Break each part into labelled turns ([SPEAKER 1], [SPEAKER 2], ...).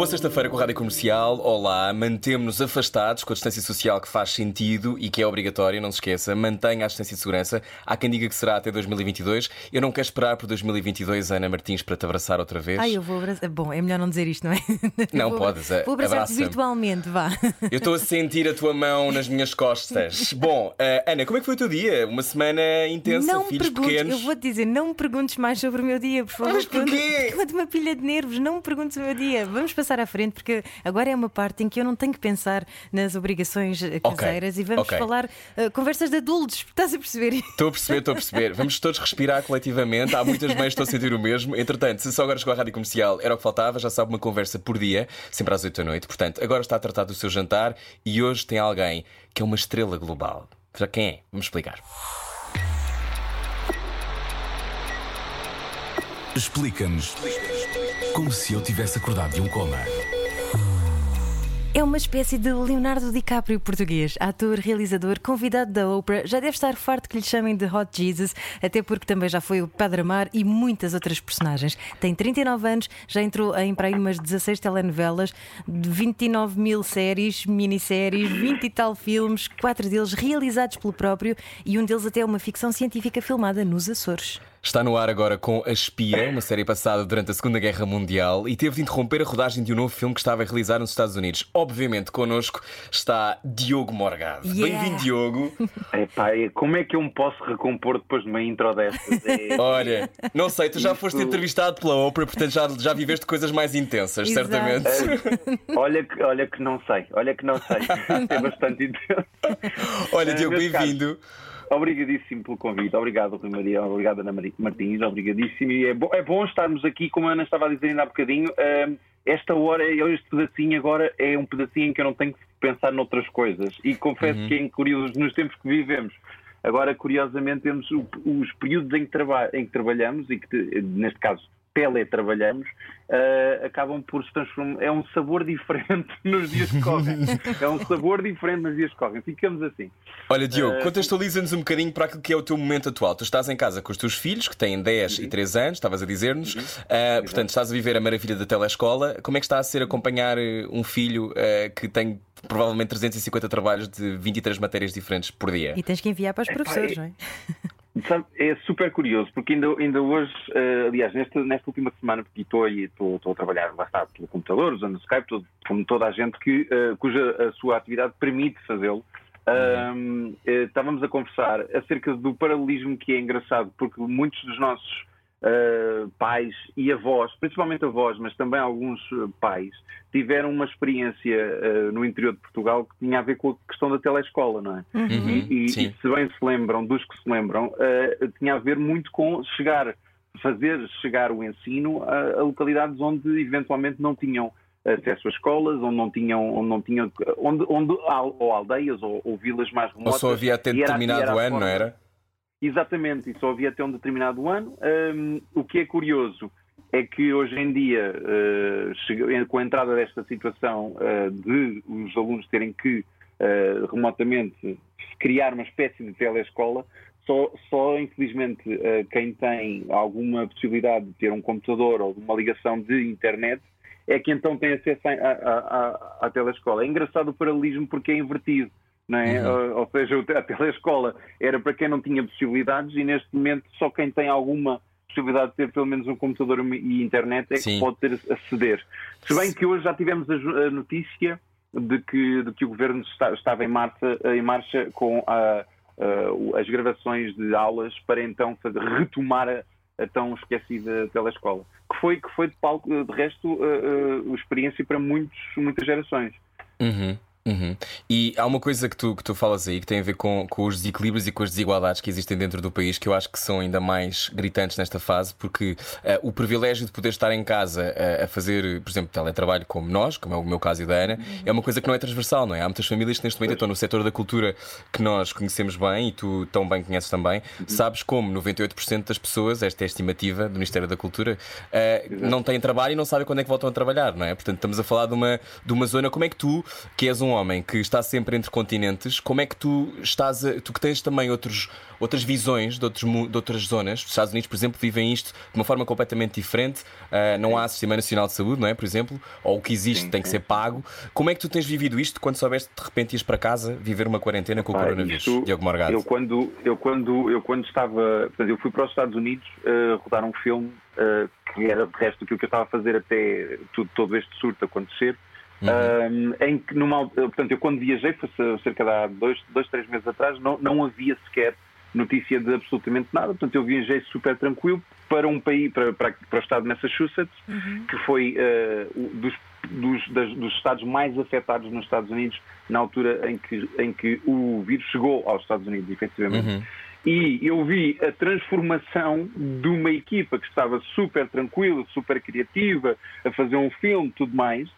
[SPEAKER 1] Boa sexta-feira com a Rádio Comercial. Olá, mantemos-nos afastados com a distância social que faz sentido e que é obrigatória, não se esqueça. Mantenha a distância de segurança. Há quem diga que será até 2022. Eu não quero esperar por 2022, Ana Martins, para te abraçar outra vez.
[SPEAKER 2] Ai, eu vou abraçar. Bom, é melhor não dizer isto, não é?
[SPEAKER 1] Não
[SPEAKER 2] Vou-
[SPEAKER 1] podes, é-
[SPEAKER 2] Vou abraçar-te virtualmente, vá.
[SPEAKER 1] Eu estou a sentir a tua mão nas minhas costas. Bom, eh, Ana, como é que foi o teu dia? Uma semana intensa,
[SPEAKER 2] Não
[SPEAKER 1] filhos
[SPEAKER 2] perguntes,
[SPEAKER 1] pequenos.
[SPEAKER 2] eu vou-te dizer, não me perguntes mais sobre o meu dia, por favor.
[SPEAKER 1] Mas porquê?
[SPEAKER 2] Quanto uma pilha de nervos, não me perguntes o meu dia. Vamos passar à frente, porque agora é uma parte em que eu não tenho que pensar nas obrigações eh, caseiras e vamos
[SPEAKER 1] ok.
[SPEAKER 2] falar eh, conversas de adultos. Estás a perceber?
[SPEAKER 1] Estou a perceber, estou a perceber. Vamos todos respirar coletivamente. Há muitas mães que estão a sentir o mesmo. Entretanto, se só agora chegou à rádio comercial, era o que faltava. Já sabe uma conversa por dia, sempre às 8 da noite. Portanto, agora está a tratar do seu jantar e hoje tem alguém que é uma estrela global. Já quem é? Vamos explicar.
[SPEAKER 3] Explica-nos como se eu tivesse acordado de um coma.
[SPEAKER 2] É uma espécie de Leonardo DiCaprio português, ator, realizador, convidado da Oprah. Já deve estar farto que lhe chamem de Hot Jesus, até porque também já foi o Padre Amar e muitas outras personagens. Tem 39 anos, já entrou em para aí umas 16 telenovelas, 29 mil séries, minisséries, 20 e tal filmes, quatro deles realizados pelo próprio e um deles até é uma ficção científica filmada nos Açores.
[SPEAKER 1] Está no ar agora com A Espia, uma série passada durante a Segunda Guerra Mundial e teve de interromper a rodagem de um novo filme que estava a realizar nos Estados Unidos. Obviamente, connosco está Diogo Morgado.
[SPEAKER 2] Yeah.
[SPEAKER 1] Bem-vindo, Diogo.
[SPEAKER 4] Epá, é- como é que eu me posso recompor depois de uma intro destas? É-
[SPEAKER 1] Olha, não sei, tu já
[SPEAKER 4] Isto-
[SPEAKER 1] foste entrevistado pela Oprah, portanto já, já viveste coisas mais intensas,
[SPEAKER 2] Exato.
[SPEAKER 1] certamente.
[SPEAKER 4] olha, que, olha que não sei, olha que não sei. É bastante intenso.
[SPEAKER 1] Olha, Diogo, bem-vindo.
[SPEAKER 4] Obrigadíssimo pelo convite. Obrigado, Rui Maria. Obrigado, Ana Maria Martins. Obrigadíssimo. E é, bo- é bom estarmos aqui, como a Ana estava a dizer ainda há bocadinho. ahm, esta hora, este pedacinho agora é um pedacinho em que eu não tenho que pensar noutras coisas. E confesso que é curioso nos tempos que vivemos. Agora, curiosamente, temos o- os períodos em que, em que trabalhamos e que, te- neste caso, teletrabalhamos, ah, acabam por se transformar. É um sabor diferente nos dias que correm. É um sabor diferente nos dias que correm. Ficamos assim.
[SPEAKER 1] Olha, Diogo,
[SPEAKER 4] Eh,
[SPEAKER 1] contextualiza-nos um bocadinho para aquilo que é o teu momento atual. Tu estás em casa com os teus filhos, que têm 10
[SPEAKER 4] Uhum.
[SPEAKER 1] e 3 anos, estavas a dizer-nos. Ah, portanto, estás a viver a maravilha da telescola. Como é que está a ser acompanhar eh, um filho eh, que tem provavelmente 350 trabalhos de 23 matérias diferentes por dia?
[SPEAKER 2] E tens que enviar para os professores, não é?
[SPEAKER 4] É super curioso, porque ainda, ainda hoje, eh, aliás, nesta, nesta última semana, porque estou estou, estou a trabalhar, está, pelo computador, usando o Skype, como toda a gente que, eh, cuja a sua atividade permite fazê-lo. Eh, estávamos a conversar acerca do paralelismo que é engraçado, porque muitos dos nossos eh, pais e avós, principalmente avós, mas também alguns eh, pais, tiveram uma experiência eh, no interior de Portugal que tinha a ver com a questão da telescola, não é?
[SPEAKER 1] Uhum,
[SPEAKER 4] E, e-
[SPEAKER 1] sim.
[SPEAKER 4] e se bem se lembram, dos que se lembram, eh, tinha a ver muito com chegar, fazer chegar o ensino a, a localidades onde eventualmente não tinham acesso a escolas, onde não tinham, onde não tinham, onde, onde ou aldeias ou, ou vilas mais
[SPEAKER 1] Ou
[SPEAKER 4] remotas.
[SPEAKER 1] só havia até
[SPEAKER 4] era-
[SPEAKER 1] determinado
[SPEAKER 4] era a
[SPEAKER 1] ano, não era?
[SPEAKER 4] Exatamente, e só havia até um determinado ano. Hum, o que é curioso é que hoje em dia, chega- com a entrada desta situação eh, de os alunos terem que eh, remotamente criar uma espécie de telescola, só, só infelizmente quem tem alguma possibilidade de ter um computador ou uma ligação de internet é que então tem acesso à telescola. É engraçado o paralelismo porque é invertido. É?
[SPEAKER 1] Uhum.
[SPEAKER 4] Ou, seja, a telescola era para quem não tinha possibilidades e neste momento só quem tem alguma possibilidade de ter pelo menos um computador e internet é
[SPEAKER 1] Sim.
[SPEAKER 4] que pode ter aceder. Se bem que hoje já tivemos a, notícia de que, de que o governo está- estava em marcha, em marcha com a- a- as gravações de aulas para então fazer, retomar a, a tão esquecida telescola. Que foi, que foi de, palco, de resto, a experiência para muitos, muitas gerações.
[SPEAKER 1] Uhum. Uhum. E há uma coisa que tu, que tu falas aí que tem a ver com, com os desequilíbrios e com as desigualdades que existem dentro do país, que eu acho que são ainda mais gritantes nesta fase, porque uh, o privilégio de poder estar em casa uh, a fazer, por exemplo, teletrabalho como nós, como é o meu caso e da Ana, uhum. é uma coisa que não é transversal, não é? Há muitas famílias que neste momento estão no setor da cultura que nós conhecemos bem e tu tão bem conheces também. Uhum. Sabes como 98% das pessoas, esta é a estimativa do Ministério da Cultura, uh, não têm trabalho e não sabem quando é que voltam a trabalhar, não é? Portanto, estamos a falar de uma, de uma zona. Como é que tu, que és um homem que está sempre entre continentes, como é que tu estás a, tu que tens também outros, outras visões de, outros, de outras zonas, os Estados Unidos, por exemplo, vivem isto de uma forma completamente diferente, uh, não há Sistema Nacional de Saúde, não é? Por exemplo, ou o que existe tem que ser pago. Como é que tu tens vivido isto quando soubeste de repente ires para casa viver uma quarentena com o coronavírus? Isto,
[SPEAKER 4] Diogo Morgado. Eu quando, eu, quando, eu quando estava, portanto, eu fui para os Estados Unidos uh, rodar um filme uh, que era de resto aquilo que eu estava a fazer até tudo, todo este surto acontecer. Uhum. em que numa, portanto, eu quando viajei, foi cerca de há dois, dois três meses atrás, não, não havia sequer notícia de absolutamente nada. Portanto, eu viajei super tranquilo para um país, para, para, para o estado de Massachusetts, uhum. que foi uh, dos, dos, das, dos estados mais afetados nos Estados Unidos na altura em que, em que o vírus chegou aos Estados Unidos, efetivamente. Uhum. E eu vi a transformação de uma equipa que estava super tranquila, super criativa, a fazer um filme, tudo mais,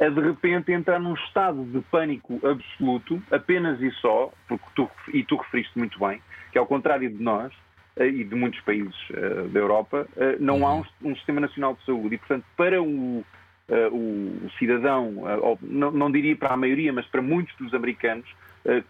[SPEAKER 4] a de repente entrar num estado de pânico absoluto, apenas e só, porque tu, e tu referiste muito bem, que ao contrário de nós eh, e de muitos países uh, da Europa, uh, não há um, um, sistema nacional de saúde. E, portanto, para o, uh, o cidadão, ou, não, não, diria para a maioria, mas para muitos dos americanos,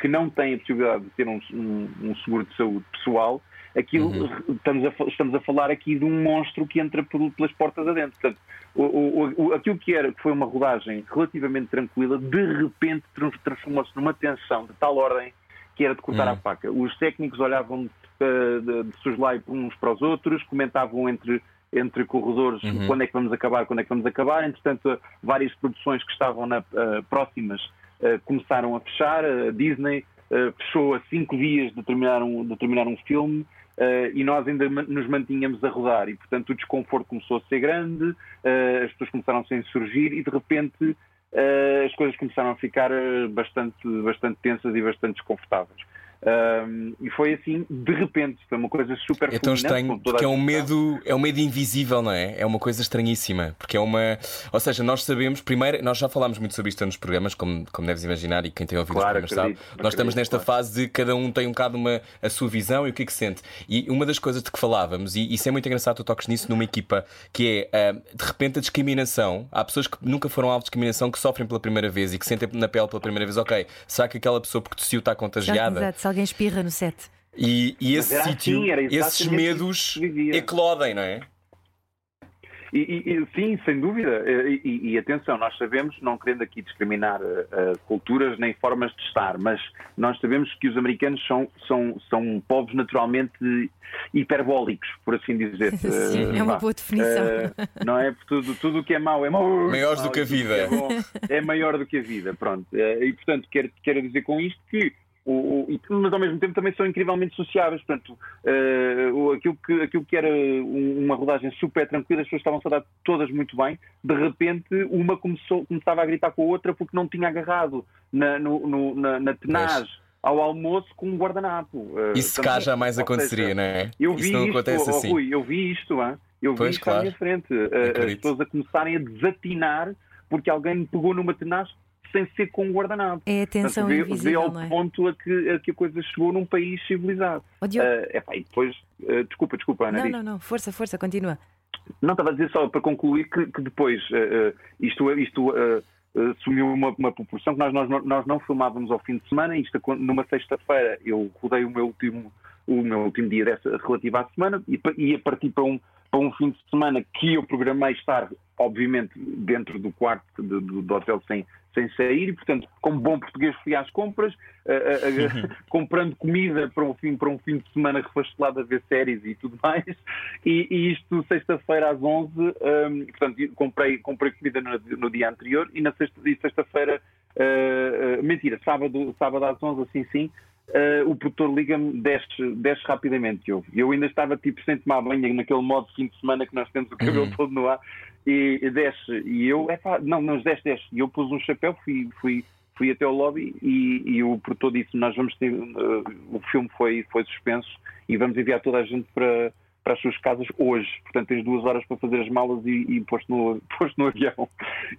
[SPEAKER 4] que não têm a possibilidade de ter um, um, um seguro de saúde pessoal, aquilo, uhum. estamos, a, estamos a falar aqui de um monstro que entra por, pelas portas adentro. Portanto, o, o, o, aquilo que, era, que foi uma rodagem relativamente tranquila, de repente transformou-se numa tensão de tal ordem que era de cortar uhum. a faca. Os técnicos olhavam uh, de, de soslaio uns para os outros, comentavam entre entre corredores uhum. quando é que vamos acabar, quando é que vamos acabar. Entretanto, várias produções que estavam na, uh, próximas uh, começaram a fechar. A Disney uh, fechou a cinco dias de terminar um, de terminar um filme. Uh, e nós ainda nos mantinhamos a rodar e, portanto, o desconforto começou a ser grande, uh, as pessoas começaram a se insurgir e, de repente, uh, as coisas começaram a ficar bastante, bastante tensas e bastante desconfortáveis. Um, e foi assim, de repente, foi uma coisa super
[SPEAKER 1] É tão estranho, porque é um, medo, é um medo invisível, não é? É uma coisa estranhíssima, porque é uma. Ou seja, nós sabemos, primeiro, nós já falámos muito sobre isto nos programas, como, como deves imaginar, e quem tem ouvido claro, os programas acredito, sabe. Nós estamos nesta claro. fase de cada um tem um bocado uma, a sua visão e o que é que sente. E uma das coisas de que falávamos, e isso é muito engraçado, tu toques nisso numa equipa, que é uh, de repente a discriminação. Há pessoas que nunca foram alvo de discriminação que sofrem pela primeira vez e que sentem na pele pela primeira vez, ok, será que aquela pessoa porque tossiu está contagiada?
[SPEAKER 2] Exato, alguém espirra no set.
[SPEAKER 1] E, e esse sítio, assim, esses medos eclodem, não é?
[SPEAKER 4] E, e, sim, sem dúvida. E, e, atenção, nós sabemos, não querendo aqui discriminar uh, culturas nem formas de estar, mas nós sabemos que os americanos são, são, são povos naturalmente hiperbólicos, por assim dizer.
[SPEAKER 2] Sim, uh, é uma boa definição.
[SPEAKER 4] Uh, não é? Tudo, tudo o que é mau é mau.
[SPEAKER 1] Maiores do que a vida.
[SPEAKER 4] É, bom, é, maior do que a vida, pronto. e portanto, quero, quero dizer com isto que o, o, mas ao mesmo tempo também são incrivelmente sociáveis. Portanto, uh, aquilo, que, aquilo que era uma rodagem super tranquila, as pessoas estavam a dar todas muito bem. De repente, uma começou, começava a gritar com a outra porque não tinha agarrado na, no, no, na, na tenaz. Ao almoço com um guardanapo.
[SPEAKER 1] Uh, Isso cá jamais aconteceria, seja, não é?
[SPEAKER 4] Eu vi Isso não isto, acontece oh, assim. Rui, eu vi isto, hein? eu vi pois, isto claro. à minha frente. Uh, as pessoas a começarem a desatinar porque alguém me pegou numa tenaz sem ser com um guardanapo.
[SPEAKER 2] É a tensão Portanto, vê, vê
[SPEAKER 4] ao
[SPEAKER 2] é?
[SPEAKER 4] ponto a que, a que a coisa chegou num país civilizado. Oh, uh, epá, e depois, uh, desculpa, desculpa, Ana.
[SPEAKER 2] Não, não, não, força, força, continua.
[SPEAKER 4] Não, estava a dizer só para concluir que, que depois uh, isto, isto assumiu uma, uma, proporção que nós, nós, nós não filmávamos ao fim de semana. Isto, numa sexta-feira, eu rodei o meu último, o meu último dia dessa, relativo à semana e ia partir para um, para um fim de semana que eu programei estar, obviamente, dentro do quarto do, do, do hotel sem, sem sair e, portanto, como bom português fui às compras, uh, uh, uh, comprando comida para um, fim, para um fim de semana refastelado a ver séries e tudo mais. E, e isto sexta-feira às 11, um, portanto, comprei, comprei comida no, no dia anterior e na sexta-feira, mentira, sábado, sábado às 11, assim sim, Uh, o produtor liga-me, desce, desce rapidamente. Eu, eu ainda estava tipo sem tomar banho naquele modo de fim de semana que nós temos o cabelo uhum. todo no ar e, desce. E eu, é pá, não, não, desce, desce. E eu pus um chapéu, fui, fui, fui até ao lobby e, e o produtor disse: Nós vamos ter. Uh, o filme foi, foi suspenso e vamos enviar toda a gente para, para as suas casas hoje. Portanto, tens duas horas para fazer as malas e, e posto, no, posto no avião.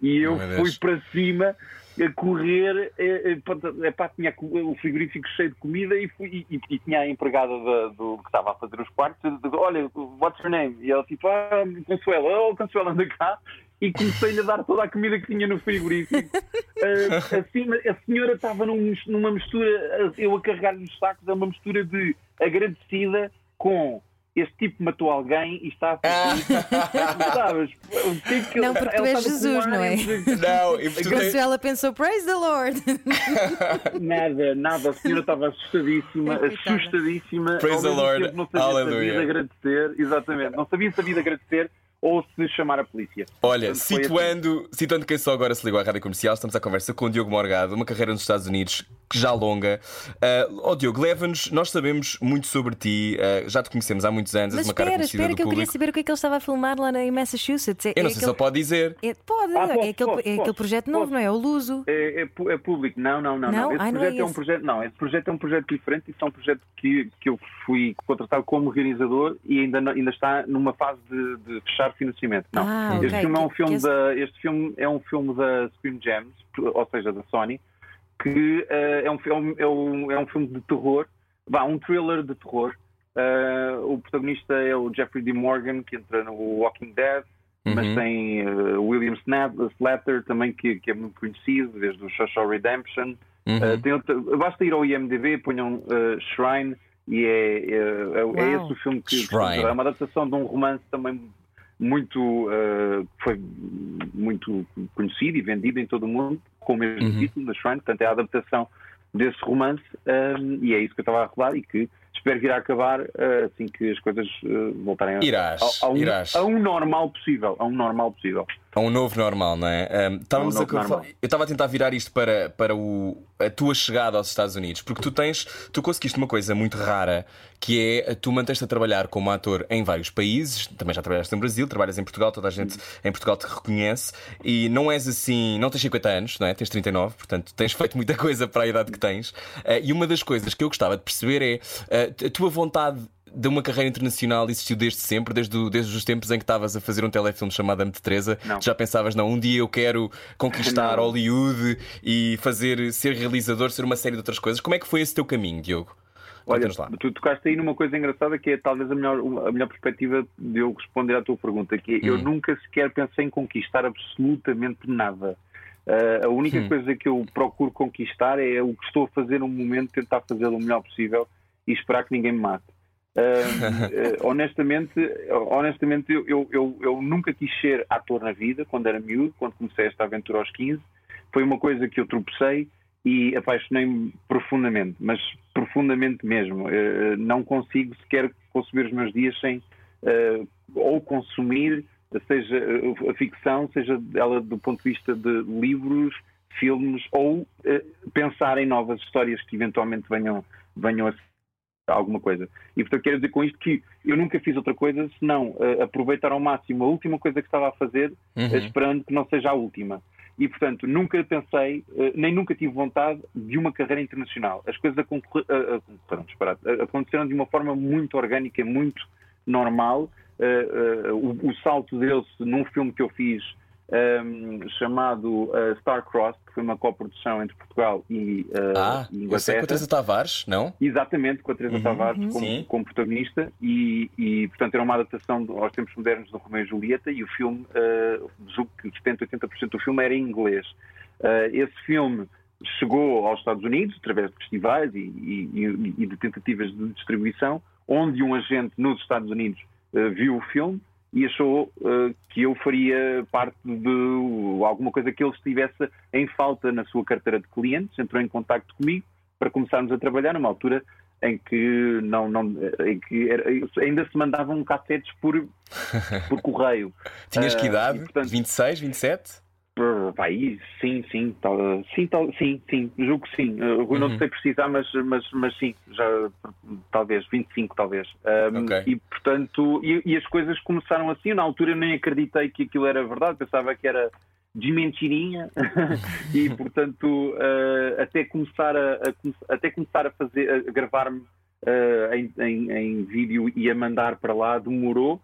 [SPEAKER 4] E eu fui para cima a correr, é, é, pá, tinha o frigorífico cheio de comida e, fui, e, e tinha a empregada do, que estava a fazer os quartos, olha, what's your name? E ela tipo, ah, Consuela, oh, Consuela, anda cá. E comecei-lhe a dar toda a comida que tinha no frigorífico. uh, assim, a senhora estava num, numa mistura, eu a carregar-lhe os sacos, é uma mistura de agradecida com este tipo matou alguém e está a fazer ah. sabes? O
[SPEAKER 2] que é que não, porque tu és Jesus, não é?
[SPEAKER 1] Não, e tu
[SPEAKER 2] tens... ela pensou, praise the Lord.
[SPEAKER 4] Nada, nada, a senhora estava assustadíssima, assustadíssima.
[SPEAKER 1] Praise the Lord,
[SPEAKER 4] não sabia Aleluia. sabia agradecer, exatamente, não sabia sabia agradecer ou se chamar a polícia.
[SPEAKER 1] Olha, Portanto, situando, assim. situando quem só agora se ligou à rádio comercial, estamos à conversa com o Diogo Morgado, uma carreira nos Estados Unidos que já longa. Uh, oh, Diogo, leva-nos, nós sabemos muito sobre ti, uh, já te conhecemos há muitos anos,
[SPEAKER 2] Mas
[SPEAKER 1] és uma espera, cara conhecida
[SPEAKER 2] espera,
[SPEAKER 1] do que
[SPEAKER 2] público. eu queria saber o que é que ele estava a filmar lá em Massachusetts.
[SPEAKER 1] É, eu não é sei aquele... se ele pode dizer.
[SPEAKER 2] É, pode, ah, é, aquele, é aquele projeto novo,
[SPEAKER 4] posso.
[SPEAKER 2] não é? O Luso.
[SPEAKER 4] É, é, é, público, não, não, não. não. Esse Ai, projeto é, é, um projeto, não, esse projeto é um projeto diferente, isso é um projeto que, que eu fui contratado como realizador e ainda, ainda está numa fase de, de fechar financiamento. Não.
[SPEAKER 2] Ah,
[SPEAKER 4] este
[SPEAKER 2] okay.
[SPEAKER 4] filme é um filme que, da este filme é um filme da Scream Gems, ou seja, da Sony, que uh, é, um, é, um, é um filme de terror, vá, um thriller de terror. Uh, o protagonista é o Jeffrey D. Morgan, que entra no Walking Dead, uhum. mas tem uh, William Slater também, que, que, é muito conhecido, desde o Social Redemption. Uhum. tem outro, basta ir ao IMDb, ponham Shrine, e é, é, é, é esse o filme que, que é uma adaptação de um romance também muito uh, foi muito conhecido e vendido em todo o mundo com o mesmo uhum. título da Shrine, portanto é a adaptação desse romance um, eh, e é isso que eu estava a falar e que espero que irá acabar uh, assim que as coisas uh, voltarem
[SPEAKER 1] irás,
[SPEAKER 4] a, a, um,
[SPEAKER 1] irás.
[SPEAKER 4] a um normal possível, a um normal possível.
[SPEAKER 1] A um novo normal, não é? Um, estávamos um a, eu estava a tentar virar isto para, para o, a tua chegada aos Estados Unidos, porque tu tens, tu conseguiste uma coisa muito rara, que é tu manteste a trabalhar como ator em vários países, também já trabalhaste no Brasil, trabalhas em Portugal, toda a gente em Portugal te reconhece, e não és assim, não tens 50 anos, não é? Tens 39, portanto tens feito muita coisa para a idade que tens. Uh, e uma das coisas que eu gostava de perceber é uh, a tua vontade de uma carreira internacional existiu desde sempre, desde, o, desde os tempos em que estavas a fazer um telefilme chamado Ame de Teresa. Já pensavas, não, um dia eu quero conquistar não. Hollywood e fazer, ser realizador, ser uma série de outras coisas. Como é que foi esse teu caminho, Diogo?
[SPEAKER 4] Olha, tu tocaste aí numa coisa engraçada que é talvez a melhor, a melhor perspectiva de eu responder à tua pergunta, que é, hum. eu nunca sequer pensei em conquistar absolutamente nada. Uh, a única hum. coisa que eu procuro conquistar é o que estou a fazer no momento, tentar fazê-lo o melhor possível e esperar que ninguém me mate. Uh, honestamente, honestamente eu, eu, eu, nunca quis ser ator na vida quando era miúdo, quando comecei esta aventura aos 15. Foi uma coisa que eu tropecei e apaixonei-me profundamente, mas profundamente mesmo. Uh, não consigo sequer conceber os meus dias sem ou consumir, seja a ficção, seja ela do ponto de vista de livros, filmes, ou pensar em novas histórias que eventualmente venham, venham a alguma coisa. E portanto quero dizer com isto que eu nunca fiz outra coisa senão uh, aproveitar ao máximo a última coisa que estava a fazer, uhum. esperando que não seja a última. E portanto nunca pensei, uh, nem nunca tive vontade de uma carreira internacional. As coisas aconteceram, aconteceram de uma forma muito orgânica, muito normal. Uh, o, o salto deu-se num filme que eu fiz um, chamado uh, Star Cross, que foi uma coprodução entre Portugal e, uh,
[SPEAKER 1] ah,
[SPEAKER 4] Inglaterra. Eu
[SPEAKER 1] sei com a Teresa Tavares, não?
[SPEAKER 4] Exatamente, com a Teresa uhum, Tavares como, como, protagonista e, e, portanto, era uma adaptação aos tempos modernos do Romeu e Julieta e o filme, uh, julgo que 70, 80% do filme era em inglês. Uh, esse filme chegou aos Estados Unidos através de festivais e, e, e de tentativas de distribuição, onde um agente nos Estados Unidos viu o filme e achou uh, que eu faria parte de alguma coisa que ele estivesse em falta na sua carteira de clientes, entrou em contato comigo para começarmos a trabalhar numa altura em que não, não em que era, ainda se mandavam cassetes por, por correio.
[SPEAKER 1] Tinhas que ah, idade? Uh, e, portanto, 26, 27?
[SPEAKER 4] Vai, sim, sim, tal, sim, tal, sim, sim, julgo que sim. Uh, uhum. Não sei precisar, mas, mas, mas sim, já talvez, 25 talvez. Um, okay. E portanto, e, e, as coisas começaram assim. Na altura eu nem acreditei que aquilo era verdade, pensava que era, de mentirinha e portanto uh, até começar a, a, até começar a fazer a gravar-me uh, em, em, em, vídeo e a mandar para lá demorou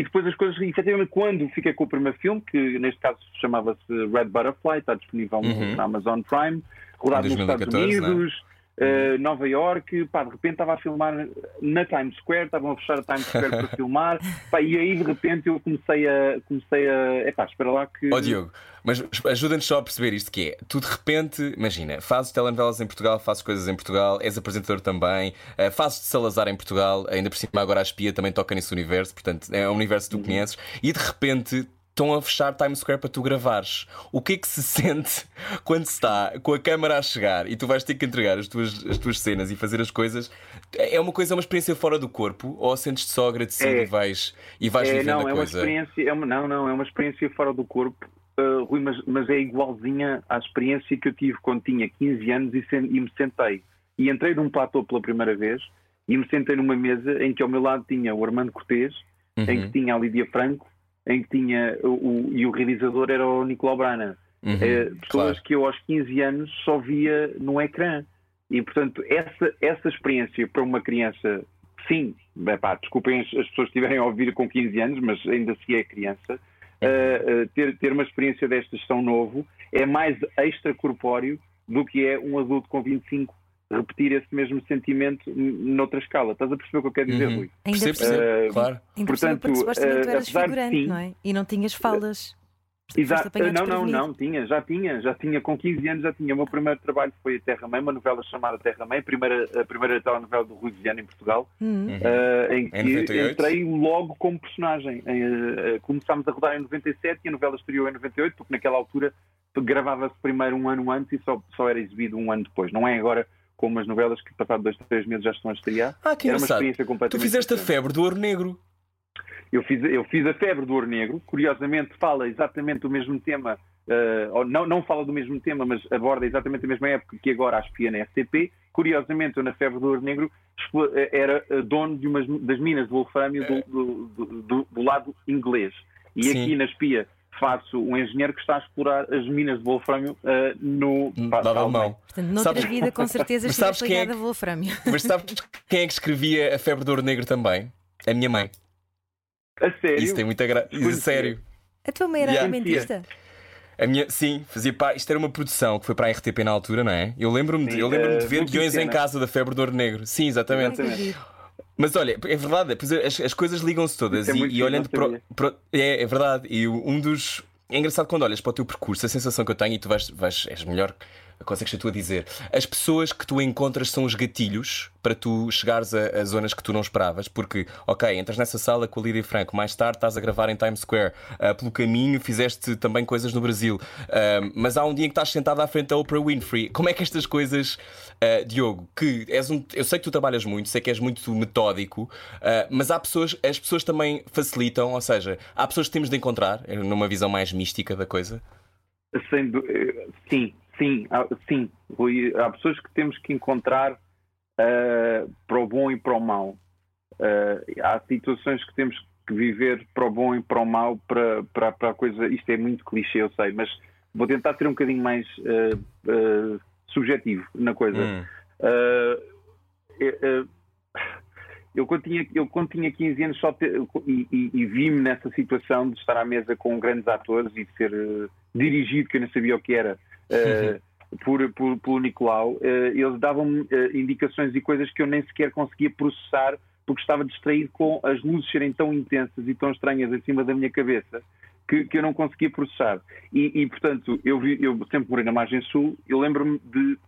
[SPEAKER 4] e depois as coisas efetivamente quando fiquei com o primeiro filme que neste caso chamava-se Red Butterfly está disponível uhum. na Amazon Prime rodado nos Estados é? Unidos Uh, Nova York, pá, de repente estava a filmar na Times Square, estavam a fechar a Times Square para filmar, pá, e aí de repente eu comecei a. Comecei a epá, espera lá que.
[SPEAKER 1] Ó oh, Diogo, mas ajuda-nos só a perceber isto que é. Tu de repente, imagina, fazes telenovelas em Portugal, fazes coisas em Portugal, és apresentador também, uh, fazes de Salazar em Portugal, ainda por cima agora a espia também toca nesse universo, portanto é um universo que tu uhum. conheces, e de repente estão a fechar Times Square para tu gravares. O que é que se sente quando se está com a câmara a chegar e tu vais ter que entregar as tuas, as tuas cenas e fazer as coisas? É uma coisa, é uma experiência fora do corpo? Ou sentes-te só agradecido é, e vais, e vais é, vivendo
[SPEAKER 4] não,
[SPEAKER 1] a
[SPEAKER 4] é
[SPEAKER 1] coisa?
[SPEAKER 4] Uma experiência, é uma, não, não, é uma experiência fora do corpo. Uh, Rui, mas, mas, é igualzinha à experiência que eu tive quando tinha 15 anos e, sen, e me sentei. E entrei num platô pela primeira vez e me sentei numa mesa em que ao meu lado tinha o Armando Cortês, uhum. em que tinha a Lídia Franco em que tinha o, o, e o realizador era o Nicolau Brana. Uhum, é, pessoas claro. que eu aos 15 anos só via no ecrã. E portanto, essa, essa experiência para uma criança, sim, bem, pá, desculpem as, as pessoas que estiverem a ouvir com 15 anos, mas ainda se é criança, uh, uh, ter, ter uma experiência destas tão novo é mais extracorpóreo do que é um adulto com 25 repetir esse mesmo sentimento noutra escala. Estás a perceber o que eu quero dizer, uhum. Rui?
[SPEAKER 2] Ainda percebe, percebe, uh, claro. Ainda
[SPEAKER 4] portanto,
[SPEAKER 2] porque supostamente tu eras figurante, sim, não é? E não tinhas falas.
[SPEAKER 4] Exato, não, não, não, tinha, já tinha, já tinha, com 15 anos já tinha. O meu primeiro trabalho foi a Terra Mãe, uma novela chamada Terra Mãe, a primeira, a primeira telenovela do Rui Viana em Portugal, uhum. uh, em que em entrei logo como personagem. Uh, começámos a rodar em 97 e a novela estreou em 98, porque naquela altura gravava-se primeiro um ano antes e só, só era exibido um ano depois. Não é agora como as novelas que, passado dois, três meses, já estão a estrear.
[SPEAKER 1] Ah, que Era uma experiência completamente. Tu fizeste a febre do ouro negro.
[SPEAKER 4] Eu fiz, eu fiz a febre do ouro negro. Curiosamente, fala exatamente do mesmo tema. Uh, ou não, não fala do mesmo tema, mas aborda exatamente a mesma época que agora a espia na SCP. Curiosamente, eu na febre do ouro negro eh, era eh, dono de umas das minas de wolframio do, do, do, do lado inglês. E Sim. aqui na espia faço um engenheiro que está a explorar as minas de wolframio uh, no
[SPEAKER 1] Dada mão.
[SPEAKER 2] Portanto, noutra sabes... vida, com certeza, estive ligada é que... a wolframio.
[SPEAKER 1] Mas sabes quem é que escrevia a febre do ouro negro também? A minha mãe.
[SPEAKER 4] A sério?
[SPEAKER 1] Isso tem muita graça. É sério.
[SPEAKER 2] A tua mãe era yeah. alimentista?
[SPEAKER 1] A minha, sim, fazia pá, isto era uma produção que foi para a RTP na altura, não é? Eu lembro-me de, eu lembro de ver guiões em casa da febre do ouro negro. Sim, exatamente. exatamente. Mas olha, é verdade, as, as coisas ligam-se todas é e, e, olhando para, para. É, é verdade, e um dos. É engraçado quando olhas para o teu percurso, a sensação que eu tenho, e tu vais, vais és melhor consegues tu a dizer. As pessoas que tu encontras são os gatilhos para tu chegares a, a, zonas que tu não esperavas, porque, ok, entras nessa sala com a Lídia Franco, mais tarde estás a gravar em Times Square, uh, pelo caminho fizeste também coisas no Brasil, uh, mas há um dia em que estás sentado à frente da Oprah Winfrey. Como é que estas coisas, uh, Diogo, que és um. Eu sei que tu trabalhas muito, sei que és muito metódico, mas há pessoas, as pessoas também facilitam, ou seja, há pessoas que temos de encontrar, numa visão mais mística da coisa?
[SPEAKER 4] Sendo, sim, Sim, sim, Rui, há pessoas que temos que encontrar uh, para o bom e para o mau. Uh, há situações que temos que viver para o bom e para o mau, para, para, para a coisa. Isto é muito clichê, eu sei, mas vou tentar ser um bocadinho mais uh, subjetivo na coisa. Hum. eu, quando tinha, eu quando tinha 15 anos só te, e, e, e vi-me nessa situação de estar à mesa com grandes atores e de ser dirigido, que eu não sabia o que era uh, por, por, pelo Nicolau, uh, eles davam-me uh, indicações e coisas que eu nem sequer conseguia processar porque estava distraído com as luzes serem tão intensas e tão estranhas acima da minha cabeça que, que eu não conseguia processar. E, e portanto, eu, vi, eu sempre morei na margem sul, eu lembro-me de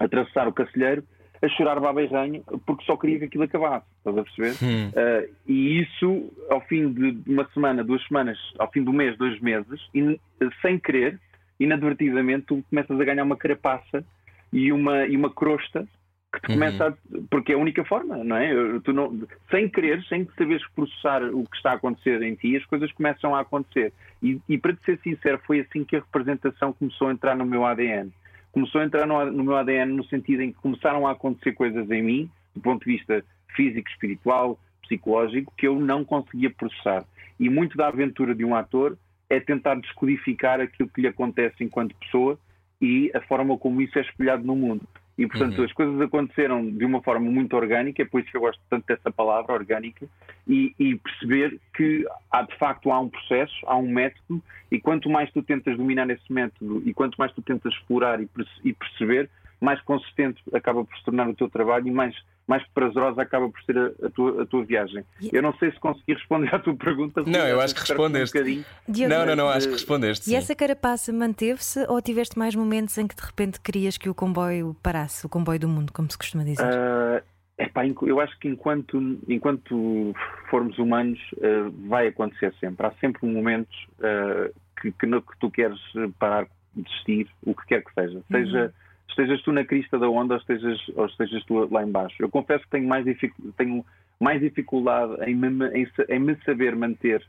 [SPEAKER 4] atravessar o Cacilheiro a chorar baba e ranho porque só queria que aquilo acabasse, estás a perceber? Hum. Uh, e isso, ao fim de uma semana, duas semanas, ao fim do mês, dois meses, e, sem querer, inadvertidamente tu começas a ganhar uma carapaça e uma, e uma crosta que te começa uhum. a, porque é a única forma, não é? Tu não, sem querer, sem saberes processar o que está a acontecer em ti, as coisas começam a acontecer. E, e para te ser sincero, foi assim que a representação começou a entrar no meu ADN. Começou a entrar no, no meu ADN no sentido em que começaram a acontecer coisas em mim, do ponto de vista físico, espiritual, psicológico, que eu não conseguia processar. E muito da aventura de um ator é tentar descodificar aquilo que lhe acontece enquanto pessoa e a forma como isso é espelhado no mundo. E, portanto,
[SPEAKER 1] Uhum.
[SPEAKER 4] as coisas aconteceram de uma forma muito orgânica, é por isso que eu gosto tanto dessa palavra, orgânica, e, e perceber que há, de facto há um processo, há um método, e quanto mais tu tentas dominar esse método e quanto mais tu tentas explorar e, perce- e perceber, mais consistente acaba por se tornar o teu trabalho e mais, mais prazerosa acaba por ser a, a tua, a tua viagem.
[SPEAKER 2] E-
[SPEAKER 4] Eu não sei se consegui responder à tua pergunta.
[SPEAKER 1] Não, eu acho que
[SPEAKER 4] um
[SPEAKER 1] respondeste.
[SPEAKER 4] bocadinho.
[SPEAKER 2] Diogo,
[SPEAKER 1] Não, não, não, acho que
[SPEAKER 4] eh,
[SPEAKER 1] respondeste.
[SPEAKER 2] E
[SPEAKER 1] sim.
[SPEAKER 2] essa carapaça manteve-se ou tiveste mais momentos em que de repente querias que o comboio parasse, o comboio do mundo, como se costuma dizer?
[SPEAKER 4] Ah, epá, eu acho que enquanto, enquanto formos humanos ah, vai acontecer sempre. Há sempre momentos ah, que, que, no- que tu queres parar, desistir, o que quer que seja. Seja estejas tu na crista da onda ou estejas, ou estejas tu lá embaixo. Eu confesso que tenho mais, dificu- tenho mais dificuldade em me, em, em me saber manter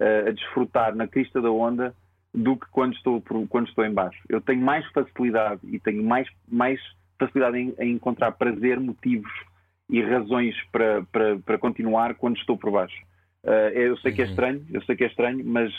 [SPEAKER 4] ah, a desfrutar na crista da onda do que quando estou, por- quando estou em baixo. Eu tenho mais facilidade e tenho mais, mais facilidade em, em encontrar prazer, motivos e razões para, para, para continuar quando estou por baixo. Ah, eu sei que é
[SPEAKER 1] Uhum.
[SPEAKER 4] estranho, eu sei que é estranho, mas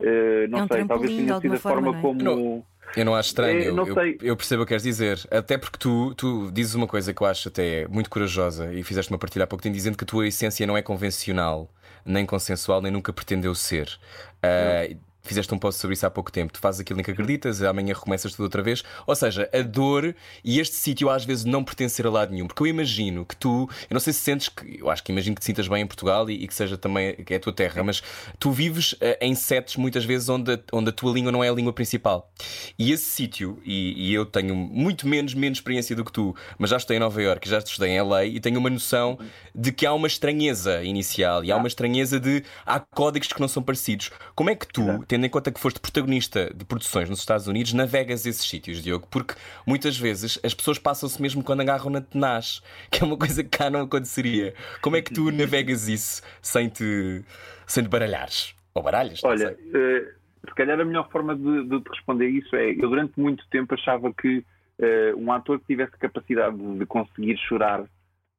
[SPEAKER 4] ah, não
[SPEAKER 2] É um
[SPEAKER 4] sei, talvez tenha sido
[SPEAKER 2] alguma
[SPEAKER 4] a forma
[SPEAKER 2] forma, é?
[SPEAKER 4] como.
[SPEAKER 1] Não. Eu não acho estranho,
[SPEAKER 4] É,
[SPEAKER 1] eu, eu- eu percebo o que queres dizer. Até porque tu, tu dizes uma coisa que eu acho até muito corajosa e fizeste uma partilha há pouco tempo dizendo que a tua essência não é convencional, nem consensual, nem nunca pretendeu ser. Ah, Fizeste um post sobre isso há pouco tempo. Tu fazes aquilo em que acreditas, amanhã recomeças tudo outra vez. Ou seja, a dor e este sítio às vezes não pertencer a lado nenhum. Porque eu imagino que tu, eu não sei se sentes que, eu acho que imagino que te sintas bem em Portugal e, e que seja também que é a tua terra, mas tu vives eh, em setos muitas vezes onde, a- onde a tua língua não é a língua principal. E esse sítio, e, e eu tenho muito menos, menos experiência do que tu, mas já estudei em Nova Iorque, já estudei em LA e tenho uma noção de que há uma estranheza inicial e há uma estranheza de há códigos que não são parecidos. Como é que tu, tendo em conta que foste protagonista de produções nos Estados Unidos, navegas esses sítios, Diogo? Porque muitas vezes as pessoas passam-se mesmo quando agarram na tenaz, que é uma coisa que cá não aconteceria. Como é que tu navegas isso sem te, sem te baralhares? Ou baralhas?
[SPEAKER 4] Olha, eh, se calhar a melhor forma de, de te responder isso é: eu durante muito tempo achava que eh, um ator que tivesse capacidade de, conseguir chorar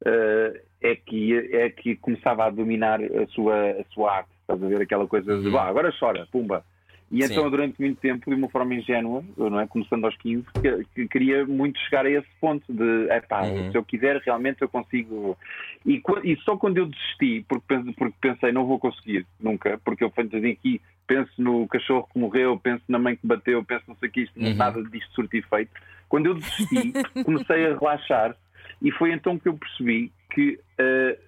[SPEAKER 4] eh, é, que, é que começava a dominar a sua, a sua arte. Estás a ver aquela coisa de
[SPEAKER 1] Uhum.
[SPEAKER 4] "Vá, agora chora, pumba. E então, durante muito tempo, de uma forma ingênua, não é? começando aos 15, que, que queria muito chegar a esse ponto de, epá,
[SPEAKER 1] Uhum.
[SPEAKER 4] se eu quiser, realmente eu consigo. E, e só quando eu desisti, porque, porque pensei, não vou conseguir nunca, porque eu fantasiei aqui, penso no cachorro que morreu, penso na mãe que bateu, penso não sei o que, isto,
[SPEAKER 1] Uhum.
[SPEAKER 4] nada disto surto efeito. Quando eu desisti, comecei a relaxar e foi então que eu percebi que, eh,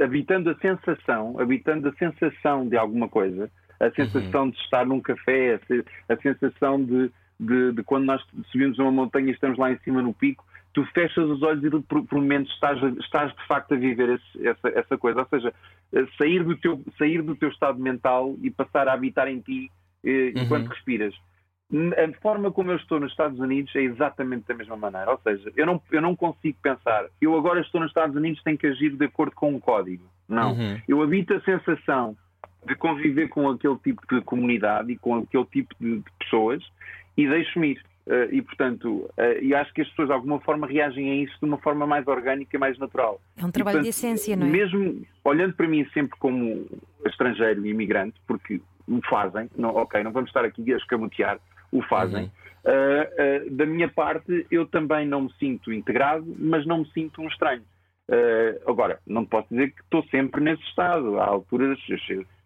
[SPEAKER 4] habitando a sensação, habitando a sensação de alguma coisa, a sensação de estar num café, a, se- a sensação de, de, de quando nós subimos uma montanha e estamos lá em cima no pico, tu fechas os olhos e por, por momentos estás, estás de facto a viver esse- essa, essa coisa. Ou seja, eh, sair do, teu, sair do teu estado mental e passar a habitar em ti eh,
[SPEAKER 1] Uhum.
[SPEAKER 4] enquanto respiras. A forma como eu estou nos Estados Unidos é exatamente da mesma maneira. Ou seja, eu não, eu não consigo pensar, eu agora estou nos Estados Unidos, tenho que agir de acordo com um código. Não.
[SPEAKER 1] Uhum.
[SPEAKER 4] Eu habito a sensação de conviver com aquele tipo de comunidade e com aquele tipo de, de pessoas e deixo-me ir. Eh, e, portanto, eh, e acho que as pessoas de alguma forma reagem a isso de uma forma mais orgânica e mais natural.
[SPEAKER 2] É um trabalho
[SPEAKER 4] E,
[SPEAKER 2] de
[SPEAKER 4] portanto,
[SPEAKER 2] essência, não é?
[SPEAKER 4] Mesmo olhando para mim sempre como estrangeiro e imigrante, porque o fazem, não, ok, não vamos estar aqui a escamotear, o fazem.
[SPEAKER 1] Uhum.
[SPEAKER 4] Ah, ah, da minha parte, eu também não me sinto integrado, mas não me sinto um estranho. Ah, agora, não posso dizer que estou sempre nesse estado. Há alturas,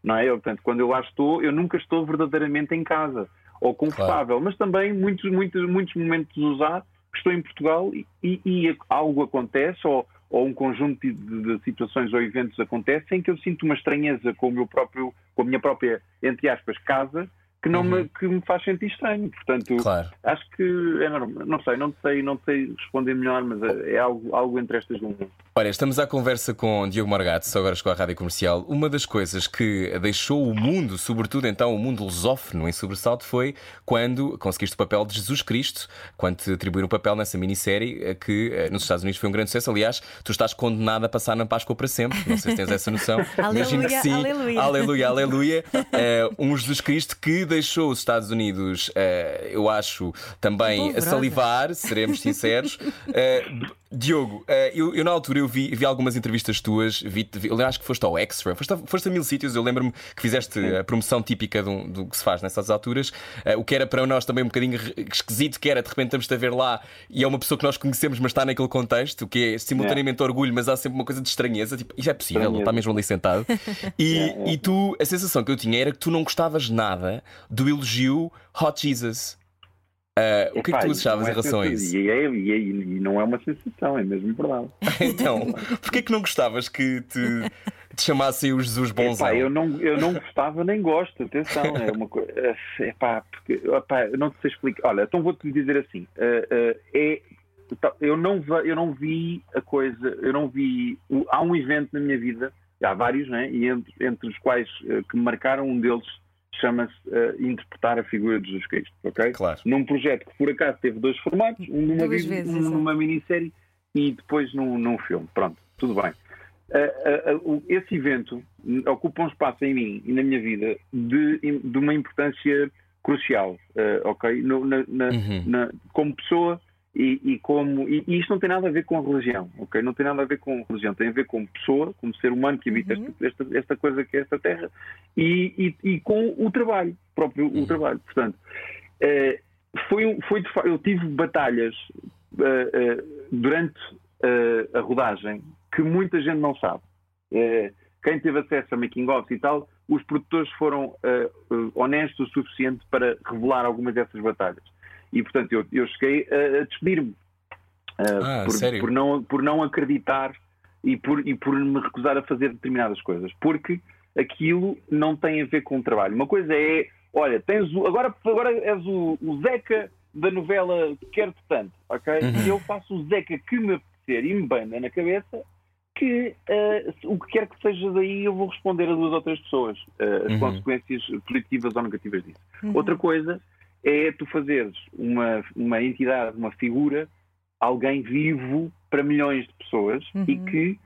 [SPEAKER 4] não é? Eu, portanto, quando eu lá estou, eu nunca estou verdadeiramente em casa ou confortável, mas também muitos, muitos, muitos momentos usar que estou em Portugal e, e- e algo acontece ou, ou um conjunto de, de situações ou eventos acontecem em que eu sinto uma estranheza com o meu próprio, com a minha própria, entre aspas, casa que não me, que me faz sentir estranho. Portanto,
[SPEAKER 1] Claro.
[SPEAKER 4] acho que é normal. Não sei, não sei, não sei responder melhor, mas é é algo, algo entre estas duas.
[SPEAKER 1] Olha, estamos à conversa com Diogo Morgato, só agora chegou à Rádio Comercial. Uma das coisas que deixou o mundo, sobretudo então o mundo lusófono, em sobressalto foi quando conseguiste o papel de Jesus Cristo, quando te atribuíram o papel nessa minissérie eh, que eh, nos Estados Unidos foi um grande sucesso. Aliás, tu estás condenado a passar na Páscoa para sempre. Não sei se tens essa noção. Imagino que
[SPEAKER 2] Aleluia,
[SPEAKER 1] sim.
[SPEAKER 2] aleluia.
[SPEAKER 1] Aleluia, aleluia. Eh, um Jesus Cristo que deixou os Estados Unidos, eh, eu acho, também a salivar, seremos sinceros. Diogo, eh, eu, eu na altura eu vi, vi algumas entrevistas tuas, vi, vi, eu acho que foste ao Extra, foste a, foste a mil sítios, eu lembro-me que fizeste a promoção típica do, do que se faz nessas alturas, eh, o que era para nós também um bocadinho esquisito, que era de repente estamos a ver lá e é uma pessoa que nós conhecemos, mas está naquele contexto, que é simultaneamente orgulho, mas há sempre uma coisa de estranheza, tipo, isto é possível, ele está mesmo ali sentado. E, e tu, a sensação que eu tinha era que tu não gostavas nada do elogio Hot Jesus. Eh, o que é que tu achavas em
[SPEAKER 4] é
[SPEAKER 1] relação a isso?
[SPEAKER 4] E, é- e é- e não é uma sensação, é mesmo verdade.
[SPEAKER 1] Então, porquê que não gostavas que te, te chamassem o Jesus Bonzão?
[SPEAKER 4] Epá, eu, não, eu não gostava nem gosto, atenção, é uma coisa. Epá, porque, epá, eu não te sei explicar. Olha, então vou-te dizer assim: eh, eh, é, tá, eu, não, eu não vi a coisa, eu não vi. Há um evento na minha vida, há vários, né? e entre, entre os quais eh, que me marcaram, um deles chama-se eh, Interpretar a Figura de Jesus Cristo, ok?
[SPEAKER 1] Claro.
[SPEAKER 4] Num projeto que por acaso teve dois formatos, um numa,
[SPEAKER 2] Duas vezes,
[SPEAKER 4] um numa minissérie e depois num, num filme. Pronto, tudo bem. Ah, ah, o- esse evento ocupa um espaço em mim e na minha vida de, de uma importância crucial, ok? No- na- na-
[SPEAKER 1] Uhum.
[SPEAKER 4] na- como pessoa e, e como. E, e isto não tem nada a ver com a religião, ok? Não tem nada a ver com religião, tem a ver como pessoa, como ser humano que habita
[SPEAKER 2] Uhum.
[SPEAKER 4] esta, esta, coisa que é esta terra e, e, e com o trabalho, próprio o trabalho. Portanto, eh, foi, foi eu tive batalhas eh, eh, durante a rodagem que muita gente não sabe. Quem teve acesso a making of e tal, os produtores foram honestos o suficiente para revelar algumas dessas batalhas. E, portanto, eu, eu cheguei a, a despedir-me eh,
[SPEAKER 1] Ah,
[SPEAKER 4] por, por não, por não acreditar e por, e por me recusar a fazer determinadas coisas. Porque aquilo não tem a ver com o trabalho. Uma coisa é, olha, tens o, agora, agora és o, o Zeca da novela Quero-te Tanto, ok?
[SPEAKER 1] Uhum.
[SPEAKER 4] E eu faço o Zeca que me apetecer e me banda na cabeça que eh, o que quer que seja daí eu vou responder a duas ou três pessoas eh, as
[SPEAKER 1] Uhum.
[SPEAKER 4] consequências positivas ou negativas disso.
[SPEAKER 2] Uhum.
[SPEAKER 4] Outra coisa é tu fazeres uma, uma entidade, uma figura, alguém vivo para milhões de pessoas
[SPEAKER 2] Uhum.
[SPEAKER 4] e que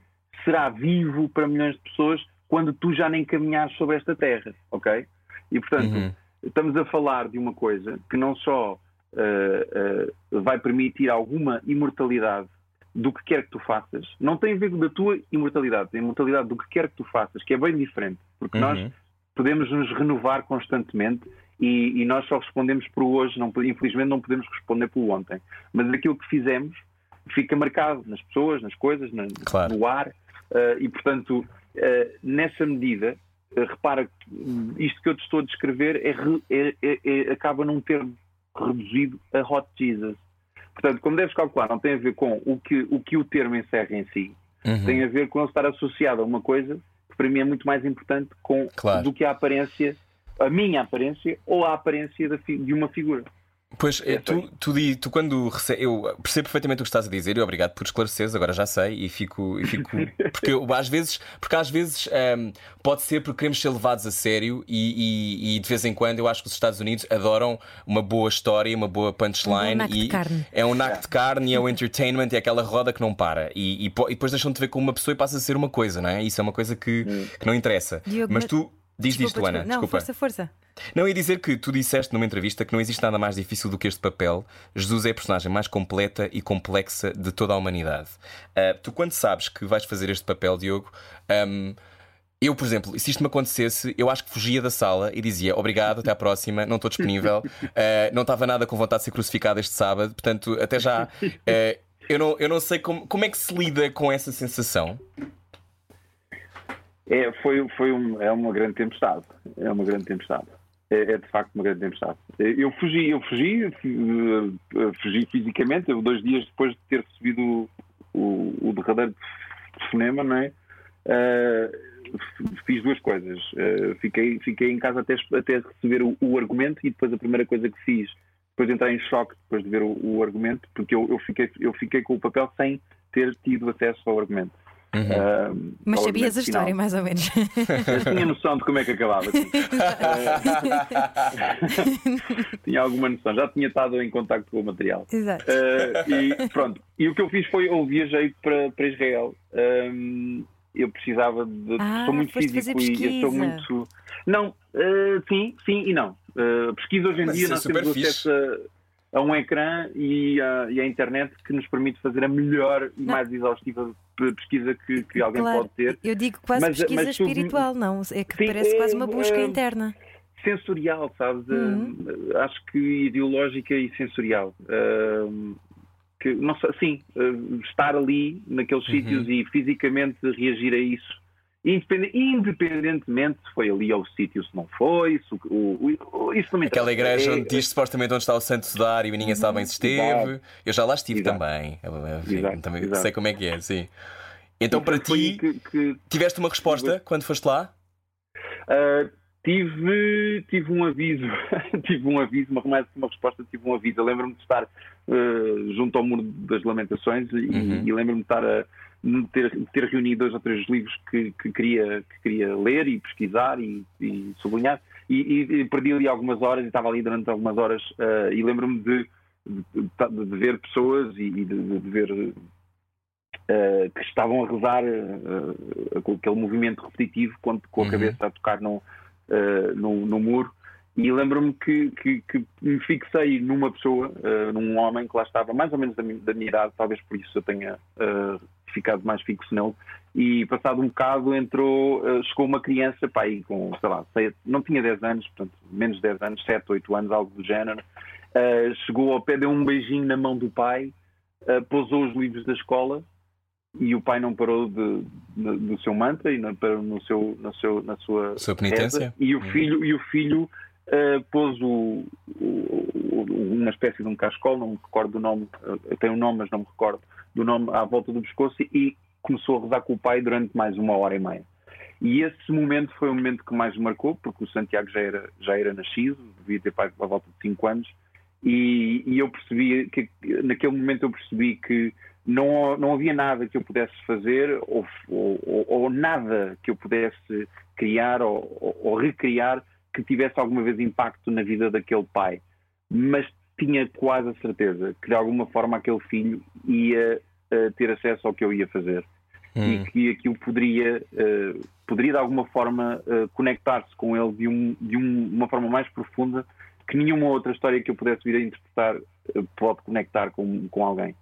[SPEAKER 4] será vivo para milhões de pessoas quando tu já nem caminhares sobre esta terra, ok? E portanto,
[SPEAKER 1] Uhum.
[SPEAKER 4] estamos a falar de uma coisa que não só eh, eh, vai permitir alguma imortalidade do que quer que tu faças, não tem a ver com da tua imortalidade, tem a imortalidade do que quer que tu faças, que é bem diferente, porque nós
[SPEAKER 1] Uhum.
[SPEAKER 4] podemos nos renovar constantemente e, e nós só respondemos por hoje, não, infelizmente não podemos responder pelo ontem. Mas aquilo que fizemos fica marcado nas pessoas, nas coisas, na-
[SPEAKER 1] Claro.
[SPEAKER 4] no ar, eh, e portanto, eh, nessa medida, eh, repara que isto que eu te estou a descrever é é- é- é- acaba num termo reduzido a Hot Jesus. Portanto, como deves calcular, não tem a ver com o que o, que o termo encerra em si,
[SPEAKER 1] Uhum.
[SPEAKER 4] tem a ver com ele estar associado a uma coisa que para mim é muito mais importante com,
[SPEAKER 1] Claro.
[SPEAKER 4] do que a aparência, a minha aparência ou a aparência de uma figura.
[SPEAKER 1] Pois, eh,
[SPEAKER 4] É,
[SPEAKER 1] tu, tu, di- tu quando rece... Eu percebo perfeitamente o que estás a dizer e obrigado por esclareceres, agora já sei e fico. E fico... porque eu, às vezes, porque às vezes ehm, pode ser porque queremos ser levados a sério e, e- e de vez em quando eu acho que os Estados Unidos adoram uma boa história, uma boa punchline
[SPEAKER 2] Um naco de
[SPEAKER 1] e
[SPEAKER 2] carne.
[SPEAKER 1] é um naco de carne e é o entertainment e é aquela roda que não para. E, e e depois deixam-te ver como uma pessoa e passa a ser uma coisa, não é? Isso é uma coisa que, que não interessa.
[SPEAKER 2] Diogo,
[SPEAKER 1] mas
[SPEAKER 2] mas-
[SPEAKER 1] tu. Diz
[SPEAKER 2] Desculpa,
[SPEAKER 1] disto, Ana.
[SPEAKER 2] desculpa. Não,
[SPEAKER 1] Desculpa.
[SPEAKER 2] força, força.
[SPEAKER 1] Não, ia dizer que tu disseste numa entrevista que não existe nada mais difícil do que este papel. Jesus é a personagem mais completa e complexa de toda a humanidade. Ah, tu, quando sabes que vais fazer este papel, Diogo, ahm, eu, por exemplo, se isto me acontecesse, eu acho que fugia da sala e dizia obrigado, até à próxima, não estou disponível, Ah, não estava nada com vontade de ser crucificado este sábado, portanto, até já. ah, eu, não, eu não sei como, como é que se lida com essa sensação.
[SPEAKER 4] É, foi, foi um- é uma grande tempestade. É uma grande tempestade. É, é de facto uma grande tempestade. Eu fugi, eu fugi, fu- eh, fugi fisicamente, eu, dois dias depois de ter recebido o, o, derradeiro telefonema, não é? Eh, f- fiz duas coisas. Eh, fiquei, fiquei em casa até, até receber o, o argumento e depois a primeira coisa que fiz, depois de entrar em choque depois de ver o, o argumento, porque eu, eu, fiquei, eu fiquei com o papel sem ter tido acesso ao argumento. Ah,
[SPEAKER 2] Mas
[SPEAKER 4] ao
[SPEAKER 2] sabias a história, mais ou menos.
[SPEAKER 4] Mas tinha noção de como é que acabava. tinha alguma noção. Já tinha estado em contacto com o material.
[SPEAKER 2] Exato.
[SPEAKER 4] Eh, e pronto. E o que eu fiz foi, eu viajei para, para Israel. Ahm, eu precisava de.
[SPEAKER 2] Ah,
[SPEAKER 4] sou muito físico e eu sou muito. Não, eh, sim, sim e não. Eh, pesquisa hoje em
[SPEAKER 1] Mas
[SPEAKER 4] dia
[SPEAKER 1] é
[SPEAKER 4] nós temos
[SPEAKER 1] fixe.
[SPEAKER 4] acesso a. a um ecrã e a, e a internet que nos permite fazer a melhor e mais exaustiva pesquisa que, que alguém
[SPEAKER 2] Claro,
[SPEAKER 4] pode ter.
[SPEAKER 2] eu digo quase
[SPEAKER 4] Mas-
[SPEAKER 2] pesquisa
[SPEAKER 4] mas tu-
[SPEAKER 2] espiritual, não? É que
[SPEAKER 4] Sim,
[SPEAKER 2] parece
[SPEAKER 4] é,
[SPEAKER 2] quase uma busca
[SPEAKER 4] é,
[SPEAKER 2] interna.
[SPEAKER 4] Sensorial, sabes?
[SPEAKER 2] Uhum.
[SPEAKER 4] Eh, acho que ideológica e sensorial. Eh, que, não sei, sim, eh, estar ali naqueles
[SPEAKER 1] Uhum.
[SPEAKER 4] sítios e fisicamente reagir a isso. Independe- independentemente se foi ali ao sítio, se não foi, se o, o- isso não me
[SPEAKER 1] Aquela igreja
[SPEAKER 4] É-
[SPEAKER 1] onde diz supostamente onde está o Santo Sudário e ninguém sabe bem se esteve. Eu já lá estive
[SPEAKER 4] Exato.
[SPEAKER 1] também. Enfim,
[SPEAKER 4] Exato,
[SPEAKER 1] também
[SPEAKER 4] exato.
[SPEAKER 1] sei como é que é, sim. Então, para ti,
[SPEAKER 4] que- que
[SPEAKER 1] tiveste uma resposta quando foste lá?
[SPEAKER 4] Uh, tive, tive um aviso, tive um aviso, uma, mais uma resposta, tive um aviso. Eu lembro-me de estar uh, junto ao muro das lamentações e,
[SPEAKER 1] Uhum.
[SPEAKER 4] e lembro-me de estar a ter, ter reunido dois ou três livros que, que queria, que queria ler e pesquisar e, e sublinhar. E, e- e perdi ali algumas horas e estava ali durante algumas horas uh, e lembro-me de, de, de ver pessoas e, de, de ver uh, que estavam a rezar uh, com aquele movimento repetitivo com, com a
[SPEAKER 1] Uhum.
[SPEAKER 4] cabeça a tocar no, no, no muro. E lembro-me que, que, que me fixei numa pessoa, num homem que lá estava, mais ou menos da minha, da minha idade, talvez por isso eu tenha ficado mais fixo nele. E passado um bocado entrou, uh, chegou uma criança, pá, aí com, sei lá, não tinha 10 anos, portanto, menos de 10 anos, 7, 8 anos, algo do género. Uh, chegou ao pé, deu um beijinho na mão do pai, uh, pousou os livros da escola e o pai não parou de, de- do seu mantra e não parou no seu, no seu, na sua
[SPEAKER 1] Sua penitência?
[SPEAKER 4] reza. e o
[SPEAKER 1] Uhum.
[SPEAKER 4] filho e o filho uh, pôs o, o- uma espécie de um cascol, não me recordo do nome, uh, tem um nome, mas não me recordo do nome à volta do pescoço e começou a rezar com o pai durante mais uma hora e meia. E esse momento foi o momento que mais me marcou, porque o Santiago já era, já era nascido, devia ter pai à volta de 5 anos, e, e eu percebi que naquele momento eu percebi que não, não havia nada que eu pudesse fazer ou, ou, ou nada que eu pudesse criar ou- ou recriar que tivesse alguma vez impacto na vida daquele pai. Mas tinha quase a certeza que de alguma forma aquele filho ia eh, ter acesso ao que eu ia fazer
[SPEAKER 1] Hum.
[SPEAKER 4] e que aquilo poderia, eh, poderia de alguma forma eh, conectar-se com ele de, um- de um- uma forma mais profunda que nenhuma outra história que eu pudesse vir a interpretar pode conectar com, com alguém.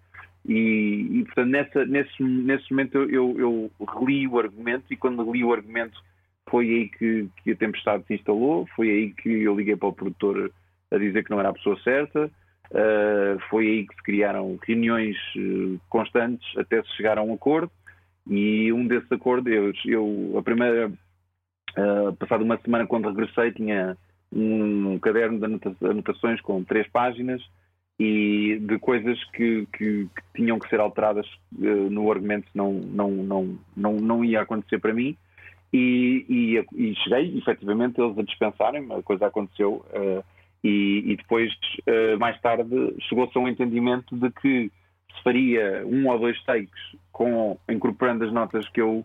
[SPEAKER 4] E, e, portanto, nessa, nesse, nesse momento eu, eu, eu reli o argumento e quando li o argumento foi aí que, que a tempestade se instalou, foi aí que eu liguei para o produtor a dizer que não era a pessoa certa, eh, foi aí que se criaram reuniões eh, constantes até se chegar a um acordo e um desses acordos, eu, eu a primeira, uh, passado uma semana quando regressei, tinha um caderno de anota- anotações com três páginas e de coisas que, que- que tinham que ser alteradas uh, no argumento, não, não, não, não, não ia acontecer para mim. E, e, e cheguei, efetivamente, eles a dispensarem, a coisa aconteceu. uh, e, e depois, uh, mais tarde, chegou-se a um entendimento de que se faria um ou dois takes com, incorporando as notas que eu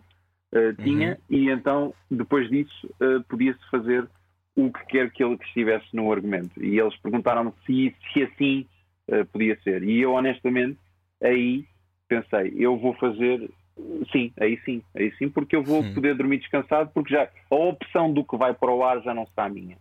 [SPEAKER 4] uh, tinha e então depois disso podia-se fazer o que quer que ele que estivesse no argumento e eles perguntaram-me se, se assim podia ser e eu honestamente aí pensei eu vou fazer sim, aí sim, aí sim porque eu vou
[SPEAKER 1] Sim.
[SPEAKER 4] poder dormir descansado porque já a opção do que vai para o ar já não será a minha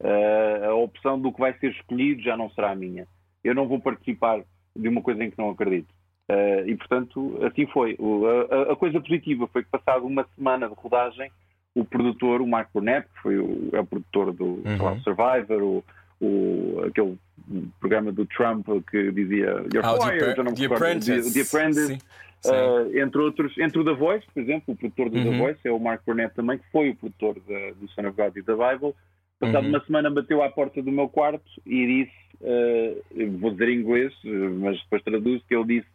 [SPEAKER 4] Uh, a opção do que vai ser escolhido já não será a minha eu não vou participar de uma coisa em que não acredito Uh, e portanto, assim foi. O- a, a coisa positiva foi que, passado uma semana de rodagem, o produtor, o Mark Burnett, que foi o, é o produtor do
[SPEAKER 1] Uhum.
[SPEAKER 4] Survivor, o, o- aquele programa do Trump que dizia You're
[SPEAKER 1] Ah, The
[SPEAKER 4] fired,
[SPEAKER 1] The
[SPEAKER 4] recordo.
[SPEAKER 1] Apprentice.
[SPEAKER 4] The, The Apprentice,
[SPEAKER 1] Sim, sim.
[SPEAKER 4] uh, entre outros, entre o The Voice, por exemplo, o produtor do The
[SPEAKER 1] Uhum.
[SPEAKER 4] Voice é o Mark Burnett também, que foi o produtor da- do Son of God e da Bible. Passado
[SPEAKER 1] Uhum.
[SPEAKER 4] uma semana bateu à porta do meu quarto e disse, uh, vou dizer em inglês, mas depois traduzo, que ele disse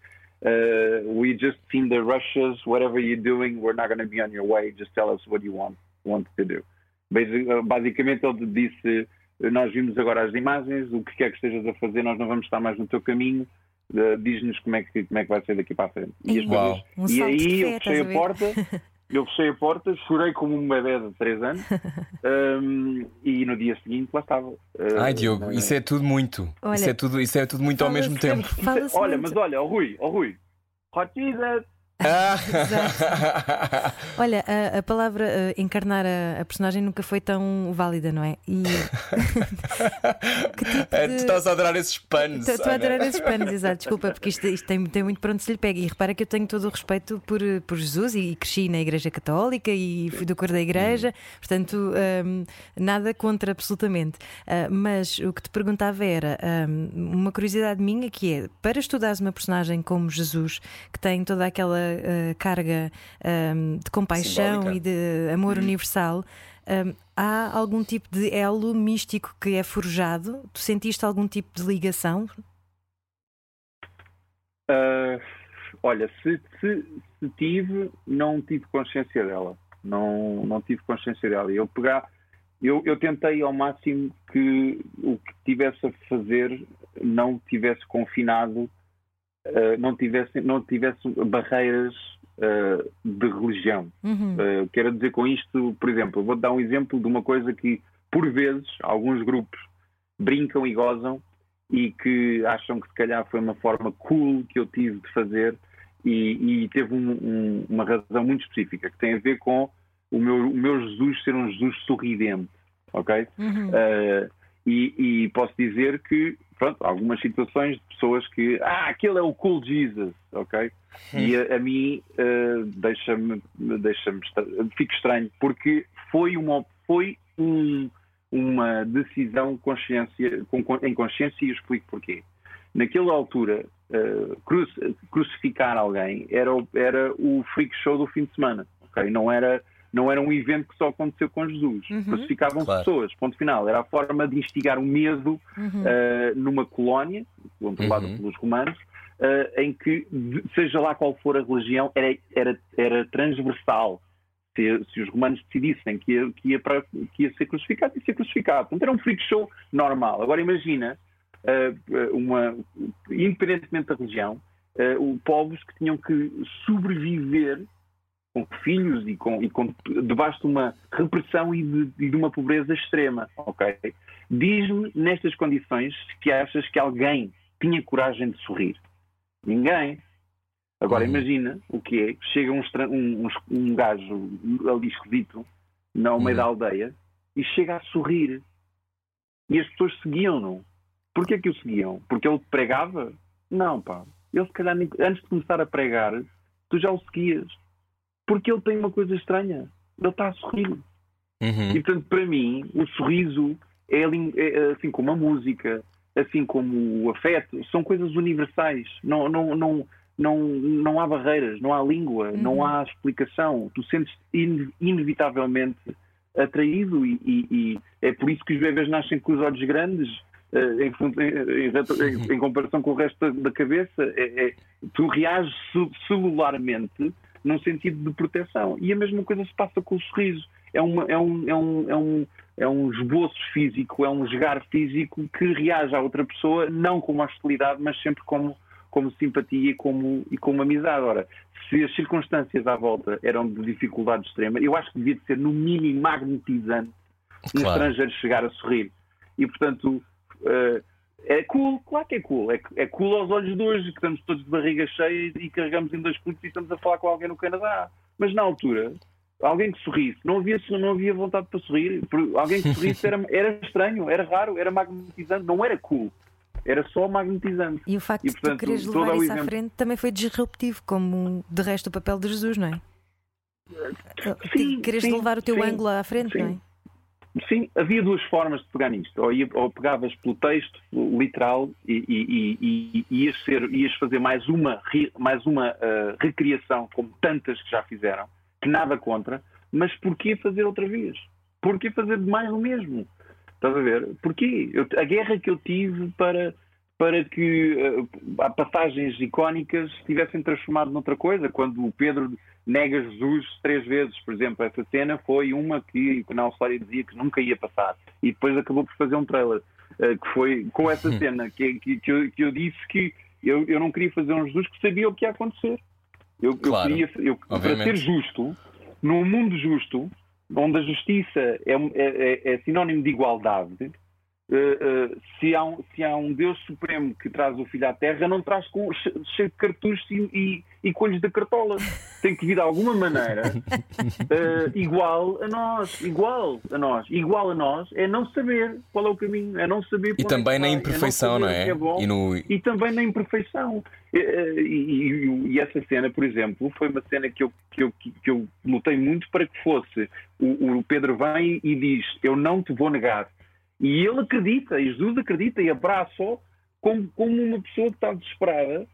[SPEAKER 4] uh, we just seen the rushes, whatever you're doing, we're not going to be on your way, just tell us what you want, want to do. Basi- Basicamente ele disse, nós vimos agora as imagens, o que quer que estejas a fazer, nós não vamos estar mais no teu caminho, uh, diz-nos como é, que, como é que vai ser daqui para a frente. E, as
[SPEAKER 1] Uau.
[SPEAKER 4] coisas-
[SPEAKER 2] Um
[SPEAKER 4] e aí eu fechei
[SPEAKER 2] a
[SPEAKER 4] porta, eu fechei a porta, chorei como um bebê de 3 anos um, e no dia seguinte lá estava. Uh,
[SPEAKER 1] Ai, Diogo,
[SPEAKER 4] uh,
[SPEAKER 1] isso é tudo muito.
[SPEAKER 2] Olha,
[SPEAKER 1] isso, é tudo, isso é tudo muito ao mesmo tempo.
[SPEAKER 4] Olha,
[SPEAKER 2] muito.
[SPEAKER 4] mas olha, ó Rui, ó Rui, Hot Jesus,
[SPEAKER 1] Ah!
[SPEAKER 2] Olha, a, a palavra eh, encarnar a, a personagem nunca foi tão válida, não é? E que tipo
[SPEAKER 1] É, Tu
[SPEAKER 2] de...
[SPEAKER 1] estás a adorar esses panos.
[SPEAKER 2] Estou a adorar esses panos, exato, desculpa, porque isto, isto tem, tem muito pronto se lhe pega. E repara que eu tenho todo o respeito por, por Jesus e, cresci na Igreja Católica e fui do cor da Igreja, portanto, hum, nada contra absolutamente. Ah, mas o que te perguntava era hum, uma curiosidade minha que é para estudares uma personagem como Jesus, que tem toda aquela carga hum, de compaixão
[SPEAKER 1] Simbólica.
[SPEAKER 2] e de amor universal. hum, há algum tipo de elo místico que é forjado? Tu sentiste algum tipo de ligação?
[SPEAKER 4] Ah, olha, se, se, se tive, não tive consciência dela. Não, não tive consciência dela. Eu pegar, eu, eu tentei ao máximo que o que tivesse a fazer não tivesse confinado, ah, não tivesse, não tivesse barreiras ah, de religião.
[SPEAKER 2] Uhum.
[SPEAKER 4] Uh, quero dizer com isto, por exemplo, vou dar um exemplo de uma coisa que, por vezes, alguns grupos brincam e gozam e que acham que se calhar foi uma forma cool que eu tive de fazer e, e teve um- um- uma razão muito específica que tem a ver com o meu, o meu Jesus ser um Jesus sorridente, ok?
[SPEAKER 2] Uhum.
[SPEAKER 4] Uh, e, e posso dizer que, pronto, algumas situações de pessoas que, ah, aquele é o cool Jesus, ok? E a, a mim uh, deixa-me, deixa-me, fico estranho, porque foi uma, foi um- uma decisão consciência, com- em consciência e eu explico porquê. Naquela altura, uh, cruci- crucificar alguém era, era o freak show do fim de semana, ok? Não era, não era um evento que só aconteceu com Jesus.
[SPEAKER 2] Uhum.
[SPEAKER 4] Crucificavam
[SPEAKER 1] Claro.
[SPEAKER 4] pessoas, ponto final. Era a forma de instigar o medo
[SPEAKER 2] Uhum.
[SPEAKER 4] uh, numa colónia, controlada
[SPEAKER 1] Uhum.
[SPEAKER 4] pelos romanos, uh, em que, seja lá qual for a religião, era, era, era transversal. Se, se os romanos decidissem que ia, que, ia para- que ia ser crucificado, ia ser crucificado. Portanto, era um freak show normal. Agora imagina, uh, uma, independentemente da religião, uh, o- povos que tinham que sobreviver com filhos e, com, e com, debaixo de uma repressão e de, e de uma pobreza extrema. ok? Diz-me, nestas condições, se achas que alguém tinha coragem de sorrir. Ninguém. Agora
[SPEAKER 1] Uhum.
[SPEAKER 4] imagina o que é, chega um, um, um, gajo ali esquisito, no meio da aldeia, e chega a sorrir. E as pessoas seguiam-no. Porquê que o seguiam? Porque ele pregava? Não, pá. Ele se calhar, antes de começar a pregar, tu já o seguias. Porque ele tem uma coisa estranha. Ele está a sorrir.
[SPEAKER 1] Uhum.
[SPEAKER 4] E portanto, para mim, o sorriso é, lin- é assim como a música, assim como o afeto, são coisas universais. Não, não, não, não, não há barreiras, não há língua, não há explicação. Tu sentes in- inevitavelmente atraído e, e- e é por isso que os bebês nascem com os olhos grandes. eh, em, em- em comparação com o resto da, cabeça, É- é- tu reages ce- celularmente num sentido de proteção. E a mesma coisa se passa com o sorriso. É, uma, é, um, é, um, é, um, é um esboço físico, é um jogar físico que reage à outra pessoa, não como hostilidade, mas sempre como, como simpatia e como, e como amizade. Ora, se as circunstâncias à volta eram de dificuldade extrema, eu acho que devia de ser, no mínimo, magnetizante um
[SPEAKER 1] Claro.
[SPEAKER 4] estrangeiro chegar a sorrir. E, portanto, eh, é cool, claro que é cool. É, é cool aos olhos de hoje, que estamos todos de barriga cheia e carregamos em dois putos e estamos a falar com alguém no Canadá. Mas na altura, alguém que sorrisse, não havia, não havia vontade para sorrir. Alguém que sorrisse era, era estranho, era raro, era magnetizante, não era cool. Era só magnetizante.
[SPEAKER 2] E o facto
[SPEAKER 4] E,
[SPEAKER 2] de tu
[SPEAKER 4] portanto,
[SPEAKER 2] quereres levar
[SPEAKER 4] o
[SPEAKER 2] isso à
[SPEAKER 4] exemplo-
[SPEAKER 2] frente também foi disruptivo, como de resto o papel de Jesus, não é?
[SPEAKER 4] Sim,
[SPEAKER 2] queres
[SPEAKER 4] sim,
[SPEAKER 2] levar o teu
[SPEAKER 4] sim,
[SPEAKER 2] ângulo à frente,
[SPEAKER 4] sim.
[SPEAKER 2] não é?
[SPEAKER 4] Sim, havia duas formas de pegar nisto. Ou, ou pegavas pelo texto literal e, e- e- e- ias, ser- ias fazer mais uma, mais uma ah, recriação, como tantas que já fizeram, que nada contra, mas porquê fazer outra vez? Porquê fazer mais o mesmo? Estás a ver? Porquê? Eu- a guerra que eu tive para, para que ah, passagens icónicas se tivessem transformado noutra coisa, quando o Pedro nega Jesus três vezes, por exemplo, essa cena foi uma que na Austrália dizia que nunca ia passar e depois acabou por fazer um trailer eh, que foi com essa cena que, que, que, eu, que eu disse que eu, eu não queria fazer um Jesus que sabia o que ia acontecer. Eu, eu
[SPEAKER 1] Claro,
[SPEAKER 4] queria, eu, para
[SPEAKER 1] obviamente.
[SPEAKER 4] ser justo, num mundo justo, onde a justiça é, é, é- é sinónimo de igualdade, Uh, uh, se, há um, se há um Deus Supremo que traz o filho à Terra, não traz com, cheio de cartuchos e, e, coelhos da cartola. Tem que vir de alguma maneira uh, igual a nós. Igual a nós. Igual a nós é não saber qual é o caminho, é não saber
[SPEAKER 1] E também é na imperfeição, é não, não, é?
[SPEAKER 4] é bom,
[SPEAKER 1] e, no...
[SPEAKER 4] e, também na imperfeição. E, e, essa cena, por exemplo, foi uma cena que eu, que eu, que eu lutei muito para que fosse. O, o Pedro vem e diz: Eu não te vou negar e ele acredita, e Jesus acredita e abraça-o como, como uma pessoa que está desesperada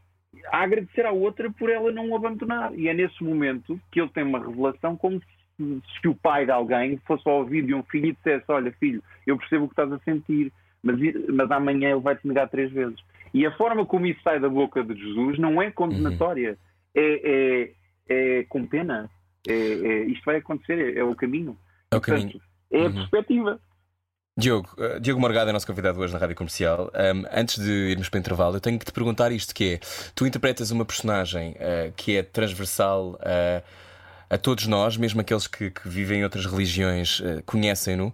[SPEAKER 4] a agradecer à outra por ela não o abandonar. E é nesse momento que ele tem uma revelação como se, se o pai de alguém fosse ao ouvido de um filho e dissesse: Olha, filho, eu percebo o que estás a sentir, mas, mas amanhã ele vai te negar três vezes. E a forma como isso sai da boca de Jesus não é condenatória, uhum. é, é, é, com pena. É, é, isto vai acontecer, é, é o caminho.
[SPEAKER 1] É o caminho. Portanto,
[SPEAKER 4] é a uhum. perspectiva.
[SPEAKER 1] Diogo, uh, Diogo Morgado é nosso convidado hoje na Rádio Comercial. Um, antes de irmos para o intervalo, eu tenho que te perguntar isto: que é, tu interpretas uma personagem uh, que é transversal uh, a todos nós, mesmo aqueles que, que vivem em outras religiões, uh, conhecem-no, uh,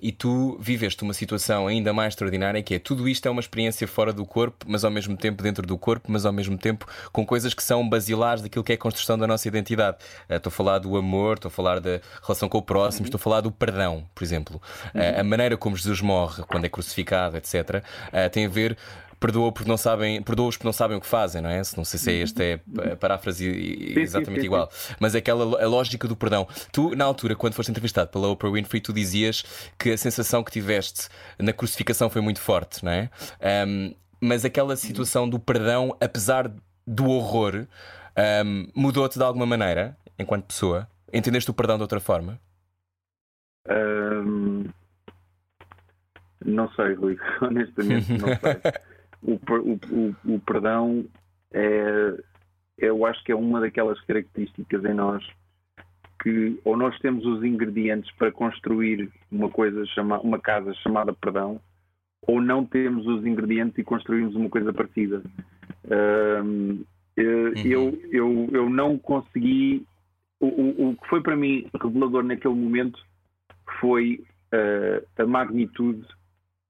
[SPEAKER 1] e tu viveste uma situação ainda mais extraordinária que é tudo isto é uma experiência fora do corpo, mas ao mesmo tempo dentro do corpo, mas ao mesmo tempo com coisas que são basilares daquilo que é a construção da nossa identidade. Uh, estou a falar do amor, estou a falar da relação com o próximo, uhum. estou a falar do perdão, por exemplo. Uhum. a maneira como Jesus morre quando é crucificado, etc., tem a ver perdoa porque não sabem, perdoa-os porque não sabem o que fazem, não é? Não sei se é esta é a paráfrase exatamente sim, sim, igual, mas é aquela a lógica do perdão. Tu, na altura, quando foste entrevistado pela Oprah Winfrey, tu dizias que a sensação que tiveste na crucificação foi muito forte, não é? Um, mas aquela situação do perdão, apesar do horror, um, mudou-te de alguma maneira, enquanto pessoa? Entendeste o perdão de outra forma?
[SPEAKER 4] Um, não sei, Rui, honestamente não sei. o, o, o, perdão é, eu acho que é uma daquelas características em nós que ou nós temos os ingredientes para construir uma coisa chama, uma casa chamada perdão ou não temos os ingredientes e construímos uma coisa parecida uhum. eu, eu, eu não consegui o, o, o, que foi para mim revelador naquele momento foi uh, a magnitude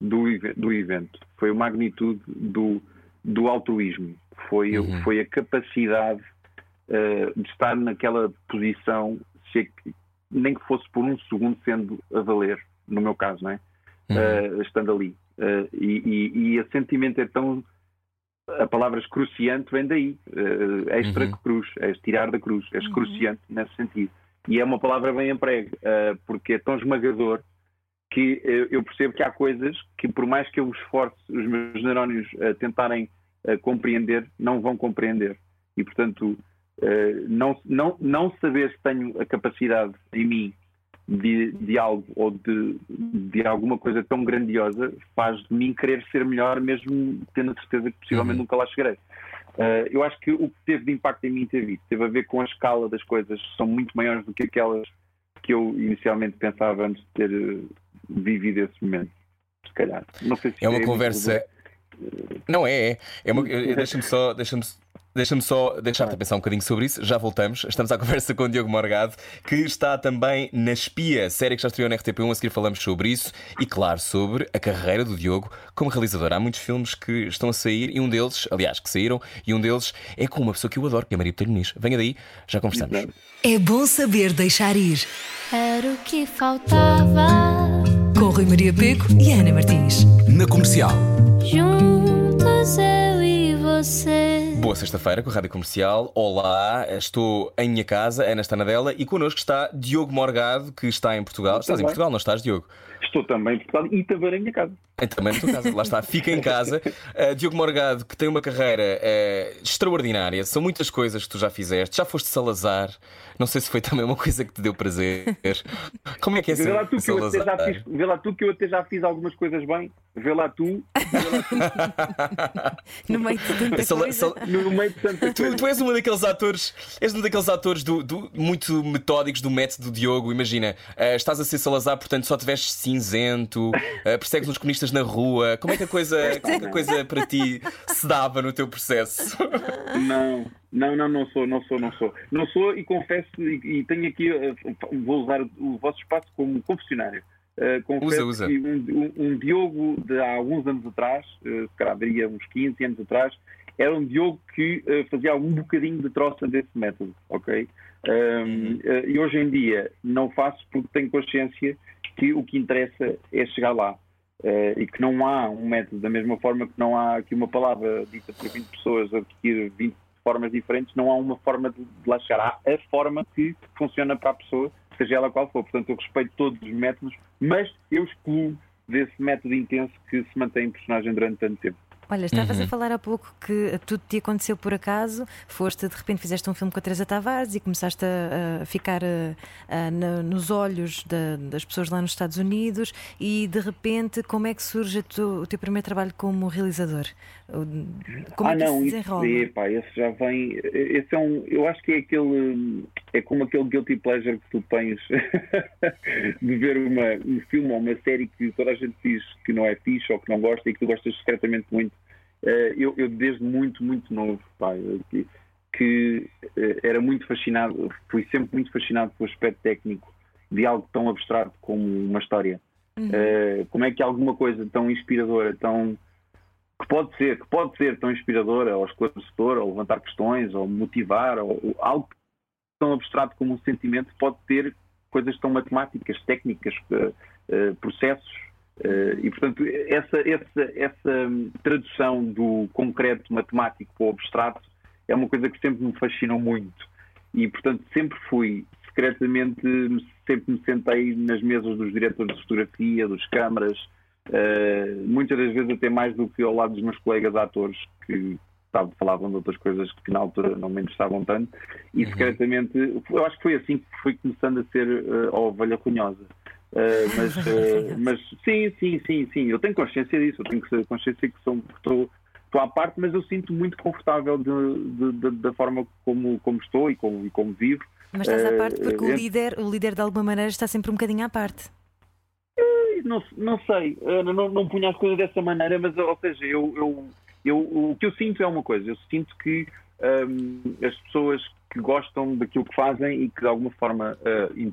[SPEAKER 4] do, do evento, foi a magnitude do, do altruísmo, foi, uhum. foi a capacidade uh, de estar naquela posição, se, nem que fosse por um segundo sendo a valer, no meu caso, não é? Uhum. Uh, estando ali. Uh, e, e, e o sentimento é tão. A palavra excruciante vem daí. Uh, extra uhum. cruz, é tirar da cruz, é excruciante uhum. nesse sentido. E é uma palavra bem emprego, porque é tão esmagador que eu percebo que há coisas que, por mais que eu esforce os meus neurónios a tentarem a compreender, não vão compreender. E, portanto, não, não, não saber se tenho a capacidade em mim de, de algo ou de, de alguma coisa tão grandiosa faz de mim querer ser melhor, mesmo tendo a certeza que possivelmente uhum. nunca lá chegarei. Uh, eu acho que o que teve de impacto em mim teve, teve a ver com a escala das coisas, são muito maiores do que aquelas que eu inicialmente pensava antes de ter vivido esse momento. Se calhar. Não sei se
[SPEAKER 1] é uma é conversa. Não é, é. é uma... Deixa-me só, deixa Deixa-me só deixar-te a pensar um bocadinho sobre isso. Já voltamos. Estamos à conversa com o Diogo Morgado, que está também na Espia, série que já estreou na RTP1. A seguir falamos sobre isso e, claro, sobre a carreira do Diogo como realizador. Há muitos filmes que estão a sair e um deles, aliás, que saíram, e um deles é com uma pessoa que eu adoro, que é a Maria Botelho Muniz. Venha daí, já conversamos.
[SPEAKER 5] É bom saber deixar ir.
[SPEAKER 6] Era o que faltava.
[SPEAKER 5] Rui Maria Peco e Ana Martins.
[SPEAKER 3] Na comercial.
[SPEAKER 6] Juntos eu e você.
[SPEAKER 1] Boa sexta-feira com a Rádio Comercial. Olá, estou em minha casa, Ana está na dela, e connosco está Diogo Morgado, que está em Portugal. Estás em Portugal, não estás, Diogo?
[SPEAKER 4] Estou também em Portugal e também em minha casa.
[SPEAKER 1] É, também na tua casa, lá está, fica em casa. Uh, Diogo Morgado, que tem uma carreira uh, extraordinária, são muitas coisas que tu já fizeste. Já foste Salazar, não sei se foi também uma coisa que te deu prazer. Como é que é
[SPEAKER 4] vê lá tu que eu até já fiz, Vê lá tu que eu até já fiz algumas coisas bem. Vê lá tu. Vê lá
[SPEAKER 2] tu. no meio de tanta Sal, coisa.
[SPEAKER 4] No meio de tanta
[SPEAKER 1] tu, coisa. tu és um daqueles atores, és um daqueles atores do, do, muito metódicos do método Diogo. Imagina, uh, estás a ser Salazar, portanto só te vestes cinzento, uh, persegues uns comunistas na rua. Como é que a coisa, como é que a coisa para ti se dava no teu processo?
[SPEAKER 4] Não. Não, não, não sou, não sou, não sou. Não sou e confesso, e, e tenho aqui, uh, vou usar o vosso espaço como confessionário. Uh, confesso
[SPEAKER 1] usa, usa.
[SPEAKER 4] que um, um, um, Diogo de há alguns anos atrás, uh, se calhar diria uns 15 anos atrás, era um Diogo que uh, fazia um bocadinho de troça desse método, ok? Um, uh, e hoje em dia não faço porque tenho consciência que o que interessa é chegar lá. Uh, e que não há um método, da mesma forma que não há aqui uma palavra dita por 20 pessoas a repetir 20 formas diferentes, não há uma forma de, de lá chegar. Há a forma que funciona para a pessoa seja ela qual for. Portanto, eu respeito todos os métodos, mas eu excluo desse método intenso que se mantém em personagem durante tanto tempo.
[SPEAKER 2] Olha, estavas uhum. a falar há pouco que tudo te aconteceu por acaso, foste, de repente fizeste um filme com a Teresa Tavares e começaste a, a ficar a, a, na, nos olhos da, das pessoas lá nos Estados Unidos e de repente como é que surge tu, o teu primeiro trabalho como realizador? Como
[SPEAKER 4] ah,
[SPEAKER 2] é que
[SPEAKER 4] não,
[SPEAKER 2] se desenrola?
[SPEAKER 4] Isso, epá, esse já vem, esse é um, eu acho que é aquele, é como aquele guilty pleasure que tu tens de ver uma, um filme ou uma série que toda a gente diz que não é fixe ou que não gosta e que tu gostas secretamente muito eu, eu, desde muito, muito novo, pá, que, que eh, era muito fascinado, fui sempre muito fascinado pelo aspecto técnico de algo tão abstrato como uma história. Uhum. Uh, como é que alguma coisa tão inspiradora, tão que pode ser, que pode ser tão inspiradora, ou esclarecedora, ou levantar questões, ou motivar, ou, ou algo tão abstrato como um sentimento pode ter coisas tão matemáticas, técnicas, uh, uh, processos e, portanto, essa, essa, essa tradução do concreto matemático para o abstrato é uma coisa que sempre me fascinou muito. E, portanto, sempre fui, secretamente, sempre me sentei nas mesas dos diretores de fotografia, dos câmaras, uh, muitas das vezes até mais do que ao lado dos meus colegas atores, que falavam de outras coisas que na altura não me interessavam tanto. E, uhum. secretamente, eu acho que foi assim que fui começando a ser uh, a ovelha cunhosa. Uh, mas, uh, mas sim, sim, sim, sim, eu tenho consciência disso, eu tenho consciência que sou, estou, estou à parte, mas eu sinto muito confortável de, de, de, da forma como, como estou e como, e como vivo.
[SPEAKER 2] Mas estás à parte porque uh, o, líder, o líder de alguma maneira está sempre um bocadinho à parte.
[SPEAKER 4] Não, não sei, não, não punha as coisas dessa maneira, mas ou seja, eu, eu, eu, o que eu sinto é uma coisa, eu sinto que um, as pessoas que gostam daquilo que fazem e que de alguma forma uh,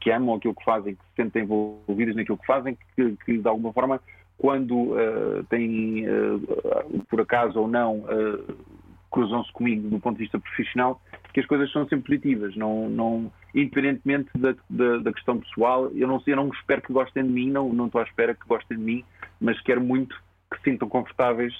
[SPEAKER 4] que amam aquilo que fazem, que se sentem envolvidas naquilo que fazem, que, que de alguma forma, quando uh, têm, uh, por acaso ou não, cruzam-se comigo do ponto de vista profissional, que as coisas são sempre positivas, não, não, independentemente da, da, da questão pessoal. Eu não, eu não espero que gostem de mim, não, não estou à espera que gostem de mim, mas quero muito que se sintam confortáveis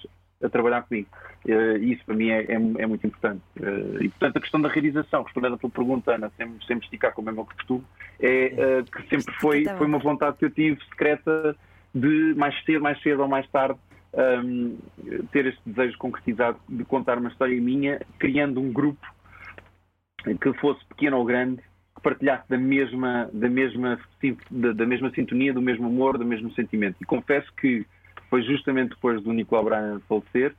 [SPEAKER 4] a trabalhar comigo. Uh, isso para mim é, é, é muito importante. Uh, e portanto a questão da realização, respondendo à tua pergunta, Ana, sem, sem me esticar como é meu costume, é uh, que sempre foi, foi uma vontade que eu tive secreta de mais cedo, mais cedo ou mais tarde um, ter este desejo concretizado de contar uma história minha, criando um grupo que fosse pequeno ou grande, que partilhasse da mesma, da mesma, da, da mesma sintonia, do mesmo amor, do mesmo sentimento. E confesso que foi justamente depois do Nicolau Bryan falecer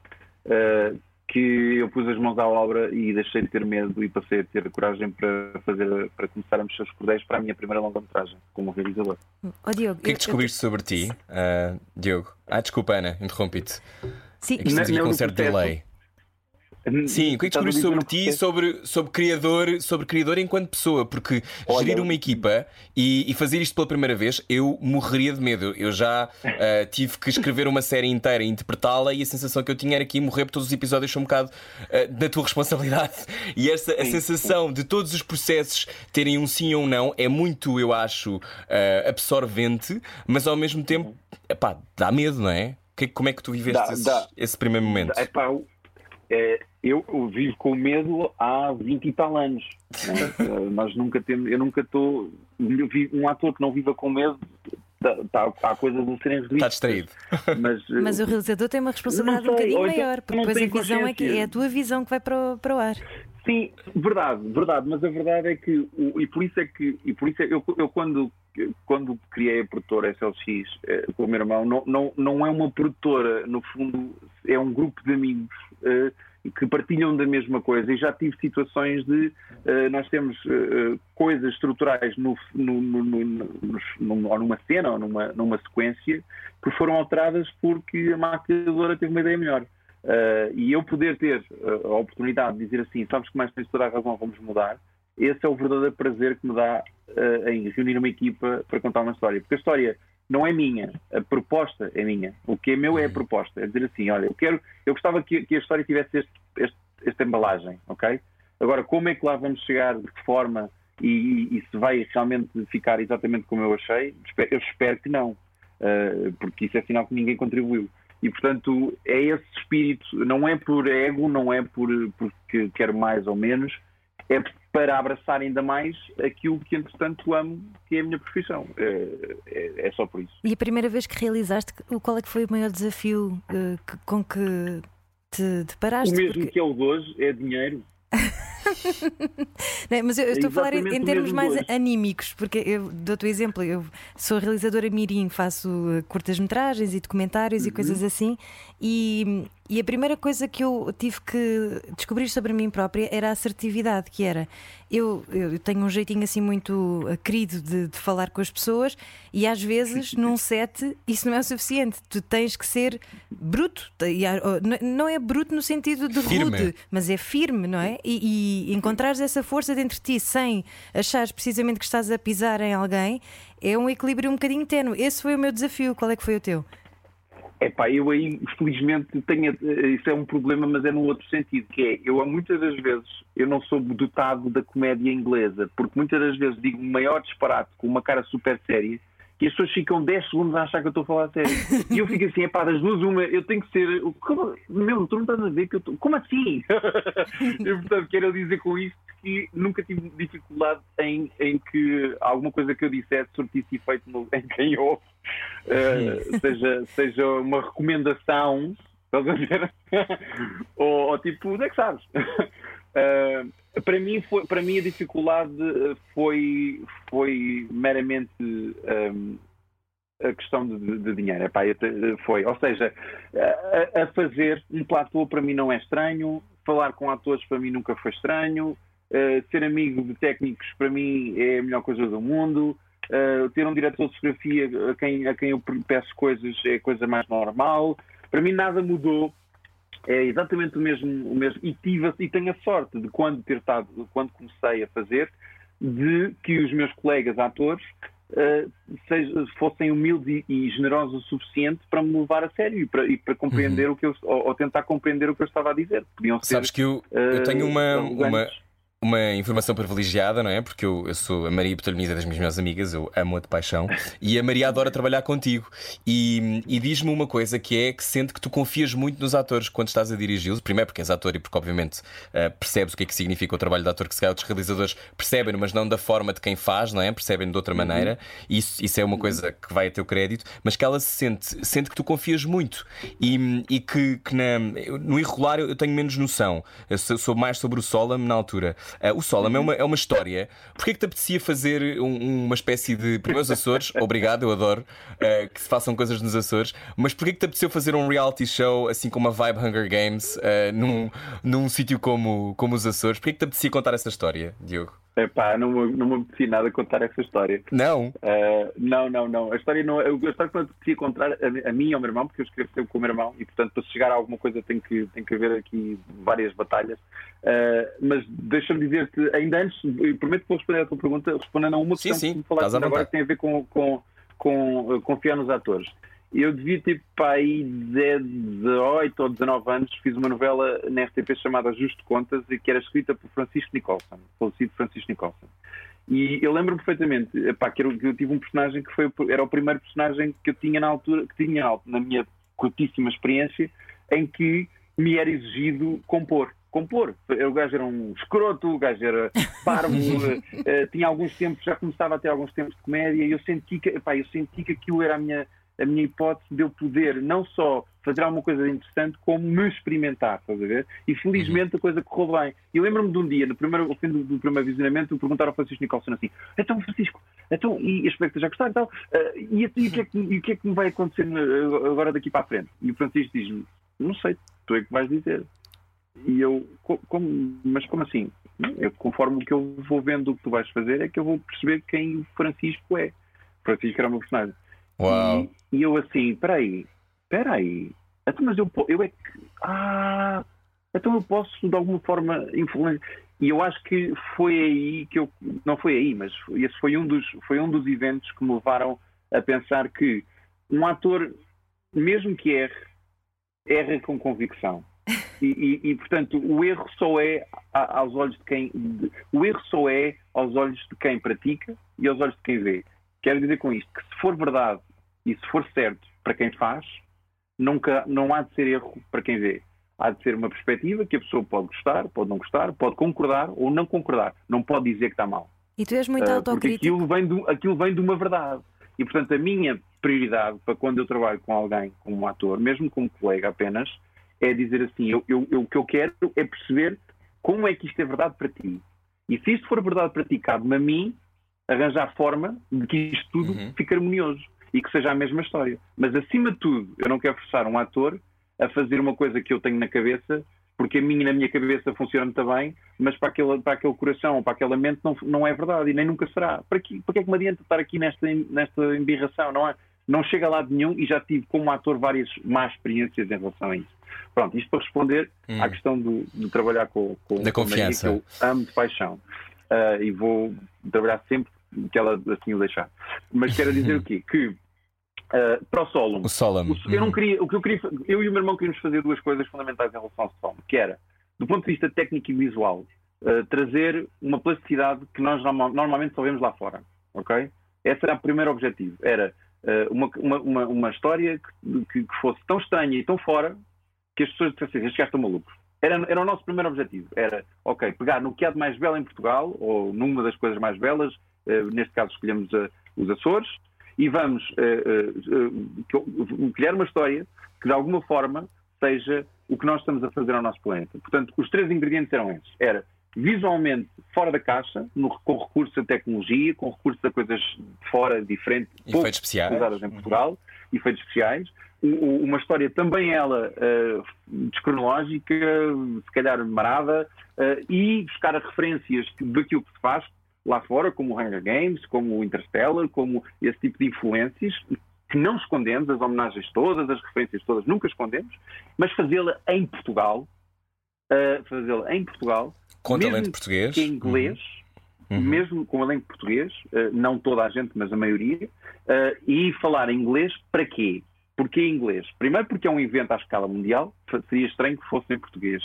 [SPEAKER 4] uh, que eu pus as mãos à obra e deixei de ter medo e passei a ter coragem para fazer para começar a mexer os cordéis para a minha primeira longa-metragem como realizador.
[SPEAKER 2] Oh, Diogo,
[SPEAKER 1] o que é que descobriste eu... sobre ti, uh, Diogo? Ah, desculpa, Ana, interrompi-te.
[SPEAKER 2] Sim,
[SPEAKER 1] é que estamos aqui com um certo delay. Sim, o que é que descobriste sobre ti, sobre, sobre, criador, sobre criador enquanto pessoa? Porque Olha, gerir uma equipa e, e, fazer isto pela primeira vez, eu morreria de medo. Eu já uh, tive que escrever uma série inteira e interpretá-la, e a sensação que eu tinha era que ia morrer porque todos os episódios são um bocado uh, da tua responsabilidade. E essa a sensação de todos os processos terem um sim ou um não é muito, eu acho, uh, absorvente, mas ao mesmo tempo, epá, dá medo, não é? Como é que tu viveste dá, esse, dá. esse, primeiro momento?
[SPEAKER 4] Epá, é, eu vivo com medo há 20 e tal anos. Né? Eh, nós nunca temos, eu nunca estou. Um ator que não viva com medo Tá, tá, há coisas a serem revistas.
[SPEAKER 1] Está distraído.
[SPEAKER 2] Mas, mas, o realizador tem uma responsabilidade sei, um bocadinho então maior, porque depois a visão é, que, é a tua visão que vai para o, para o ar.
[SPEAKER 4] Sim, verdade, verdade, mas a verdade é que, e por isso é que, e por isso é, eu, eu quando, quando criei a produtora SLX eh, com o meu irmão, não, não, não é uma produtora, no fundo, é um grupo de amigos. Eh, que partilham da mesma coisa. E já tive situações de uh, nós temos uh, coisas estruturais no, no, no, no, ou numa cena ou numa, numa sequência que foram alteradas porque a maquiadora teve uma ideia melhor. Uh, e eu poder ter a oportunidade de dizer assim, sabes que mais tens toda a razão, vamos mudar, esse é o verdadeiro prazer que me dá em reunir uma equipa para contar uma história. Porque a história não é minha, a proposta é minha. O que é meu é a proposta. É dizer assim, olha, eu quero, eu gostava que, que a história tivesse este, este, esta embalagem, ok? Agora, como é que lá vamos chegar, de que forma e, e, e se vai realmente ficar exatamente como eu achei? Eu espero que não, uh, porque isso é sinal que ninguém contribuiu. E, portanto, é esse espírito, não é por ego, não é por, porque quero mais ou menos, é para abraçar ainda mais aquilo que, entretanto, amo, que é a minha profissão. É, é, é só por isso.
[SPEAKER 2] E a primeira vez que realizaste, qual é que foi o maior desafio uh, que, com que te deparaste?
[SPEAKER 4] O mesmo
[SPEAKER 2] Porque...
[SPEAKER 4] que é o de hoje, é dinheiro.
[SPEAKER 2] Não, mas eu, eu estou a falar em, em termos mais
[SPEAKER 4] dois.
[SPEAKER 2] anímicos, porque eu dou-te o exemplo, eu sou realizadora mirim, faço uh, curtas-metragens e documentários
[SPEAKER 4] Uhum.
[SPEAKER 2] e coisas assim, e, e a primeira coisa que eu tive que descobrir sobre mim própria era a assertividade, que era eu, eu tenho um jeitinho assim muito querido de, de falar com as pessoas e às vezes num set isso não é o suficiente, tu tens que ser bruto, há- oh, não é bruto no sentido de
[SPEAKER 1] Firme.
[SPEAKER 2] rude, mas é firme, não é? E, e encontrares essa força dentro de ti sem achares precisamente que estás a pisar em alguém é um equilíbrio um bocadinho tenue. Esse foi o meu desafio. Qual é que foi o teu?
[SPEAKER 4] Epá, eu aí, felizmente, tenho, isso é um problema, mas é num outro sentido, que é, eu muitas das vezes, eu não sou dotado da comédia inglesa, porque muitas das vezes digo o maior disparate com uma cara super séria e as pessoas ficam 10 segundos a achar que eu estou a falar a sério. E eu fico assim, epá, das duas uma, eu tenho que ser, como, meu, tu não estás a ver que eu estou, como assim? eu, portanto, quero dizer com isto que nunca tive dificuldade em, em que alguma coisa que eu dissesse surtisse efeito no, em quem ouve. Uh, seja, seja uma recomendação, estás a ver? ou, ou tipo, onde é que sabes? Uh, para, mim foi, para mim a dificuldade uh, foi, foi meramente um, a questão de, de- dinheiro. Epá, foi, ou seja, a, a fazer um platô para mim não é estranho, falar com atores para mim nunca foi estranho, uh, ser amigo de técnicos para mim é a melhor coisa do mundo. Uh, ter um diretor de fotografia a quem, a quem eu peço coisas é coisa mais normal. Para mim nada mudou. É exatamente o mesmo, o mesmo. E, tive, e tenho a sorte de quando ter estado, de quando comecei a fazer, de que os meus colegas atores uh, seja- fossem humildes e, e generosos o suficiente para me levar a sério e para, e para compreender o que eu ou, ou tentar compreender o que eu estava a dizer. Podiam ser
[SPEAKER 1] Sabes que eu, eu
[SPEAKER 4] uh,
[SPEAKER 1] tenho uma, uma. Uma informação privilegiada, não é? Porque eu, eu sou a Maria Botelhoniza das minhas melhores amigas, eu amo-a de paixão, e a Maria adora trabalhar contigo. E, e diz-me uma coisa que é que sente que tu confias muito nos atores quando estás a dirigi-los. Primeiro porque és ator e porque, obviamente, eh, percebes o que é que significa o trabalho de ator, que se calhar outros realizadores percebem, mas não da forma de quem faz, não é? Percebem de outra maneira. Isso, isso é uma coisa que vai a teu crédito, mas que ela se sente, sente que tu confias muito e, e que, que na- no irregular eu, eu tenho menos noção. Eu sou, sou mais sobre o Solam na altura. Ah, o Solam é uma, é uma história. Porquê que te apetecia fazer um- uma espécie de. Primeiro os Açores, obrigado, eu adoro ah, que se façam coisas nos Açores, mas porquê que te apeteceu fazer um reality show assim como a Vibe Hunger Games ah, num, num sítio como, como os Açores? Porquê que te apetecia contar essa história, Diogo?
[SPEAKER 4] Epá, não, me- não me apetecia nada contar essa história.
[SPEAKER 1] Não.
[SPEAKER 4] Uh, não, não, não. A história não. A história que eu queria contar a, a mim e ao meu irmão, porque eu escrevo sempre com o meu irmão e, portanto, para chegar a alguma coisa tem que, tem que haver aqui várias batalhas. Uh, mas deixa-me dizer-te, ainda antes, prometo que vou responder à tua pergunta, respondendo a uma
[SPEAKER 1] Sim,
[SPEAKER 4] questão
[SPEAKER 1] sim,
[SPEAKER 4] que me falaste agora que tem a ver com, com, com uh, confiar nos atores. Eu devia ter aí 18 ou 19 anos, fiz uma novela na RTP chamada Justo Contas e que era escrita por Francisco Nicholson, falecido Francisco Nicholson. E eu lembro perfeitamente epá, que, eu tive um personagem que foi, era o primeiro personagem que eu tinha na altura, que tinha na minha curtíssima experiência, em que me era exigido compor. Compor. O gajo era um escroto, o gajo era parvo, eh, eh, tinha alguns tempos, já começava a ter alguns tempos de comédia, e eu senti que, epá, eu senti que aquilo era a minha, a minha hipótese de eu poder não só fazer alguma coisa interessante, como me experimentar, estás a ver? E felizmente a coisa correu bem. E eu lembro-me de um dia, no primeiro, ao fim do, do primeiro visionamento, perguntaram ao Francisco Nicholson assim: então, Francisco, então, e espero que já gostaram, então, eh, e, e o que é que, e o que é que me vai acontecer eh, agora daqui para a frente? E o Francisco diz-me: não sei, tu é que vais dizer. E eu, co- como, mas como assim? Eu, conforme o que eu vou vendo o que tu vais fazer, é que eu vou perceber quem o Francisco é. O Francisco era o meu personagem.
[SPEAKER 1] Uau.
[SPEAKER 4] E, e eu assim, peraí, peraí. Então, mas eu, eu é que. Ah! Então eu posso de alguma forma influenciar. e eu acho que foi aí que eu. Não foi aí, mas esse foi um dos, foi um dos eventos que me levaram a pensar que um ator, mesmo que erre, erra com convicção. E, e, e, portanto, o erro só é aos olhos de quem. O erro só é aos olhos de quem pratica e aos olhos de quem vê. Quero dizer com isto que se for verdade e se for certo para quem faz, nunca, não há de ser erro para quem vê. Há de ser uma perspectiva que a pessoa pode gostar, pode não gostar, pode concordar ou não concordar. Não pode dizer que está mal.
[SPEAKER 2] E tu és muito uh, autocrítico.
[SPEAKER 4] Porque aquilo vem, de, aquilo vem de uma verdade. E, portanto, a minha prioridade para quando eu trabalho com alguém, como um ator, mesmo como colega apenas, é dizer assim: eu, eu, eu, o que eu quero é perceber como é que isto é verdade para ti. E se isto for verdade para ti, cabe-me a mim arranjar forma de que isto tudo uhum. fique harmonioso e que seja a mesma história. Mas, acima de tudo, eu não quero forçar um ator a fazer uma coisa que eu tenho na cabeça, porque a minha na minha cabeça funciona muito bem, mas para aquele, para aquele coração ou para aquela mente não, não é verdade e nem nunca será. Para que, para que é que me adianta estar aqui nesta, nesta embirração? Não, é? não chega a lado nenhum e já tive como ator várias más experiências em relação a isso. Pronto, isto para responder hum. à questão do, de trabalhar com, com
[SPEAKER 1] da confiança.
[SPEAKER 4] que eu amo de paixão. Uh, e vou trabalhar sempre que ela assim o deixar. Mas quero dizer o quê? Que Uh, para o Solom.
[SPEAKER 1] O Solom.
[SPEAKER 4] eu não queria, o que eu queria, eu e o meu irmão queríamos fazer duas coisas fundamentais em relação ao Solom, que era, do ponto de vista técnico e visual, uh, trazer uma plasticidade que nós normalmente só vemos lá fora, ok? Esse era o primeiro objetivo, era uh, uma, uma, uma, uma, história que, que, que, fosse tão estranha e tão fora que as pessoas dissessem, estes gajos estão malucos. Era, era o nosso primeiro objetivo, era, ok, pegar no que há de mais belo em Portugal, ou numa das coisas mais belas, neste caso escolhemos os Açores, e vamos uh, criar uma história que de alguma forma seja o que nós estamos a fazer ao nosso planeta. Portanto, os três ingredientes eram esses. Era visualmente fora da caixa, no, com recurso à tecnologia, com recurso a coisas fora, diferentes,
[SPEAKER 1] efeitos especiais.
[SPEAKER 4] usadas em Portugal, uhum. efeitos especiais. uma história também ela uh, descronológica, se calhar marada, uh, e buscar as referências daquilo que se faz, lá fora, como o Hunger Games, como o Interstellar, como esse tipo de influências, que não escondemos, as homenagens todas, as referências todas, nunca escondemos, mas fazê-la em Portugal, uh, fazê-la em Portugal,
[SPEAKER 1] com mesmo português,
[SPEAKER 4] em inglês, uhum. uhum. mesmo com elenco português, uh, não toda a gente, mas a maioria, uh, e falar inglês para quê? Porquê inglês? Primeiro porque é um evento à escala mundial, seria estranho que fosse em português.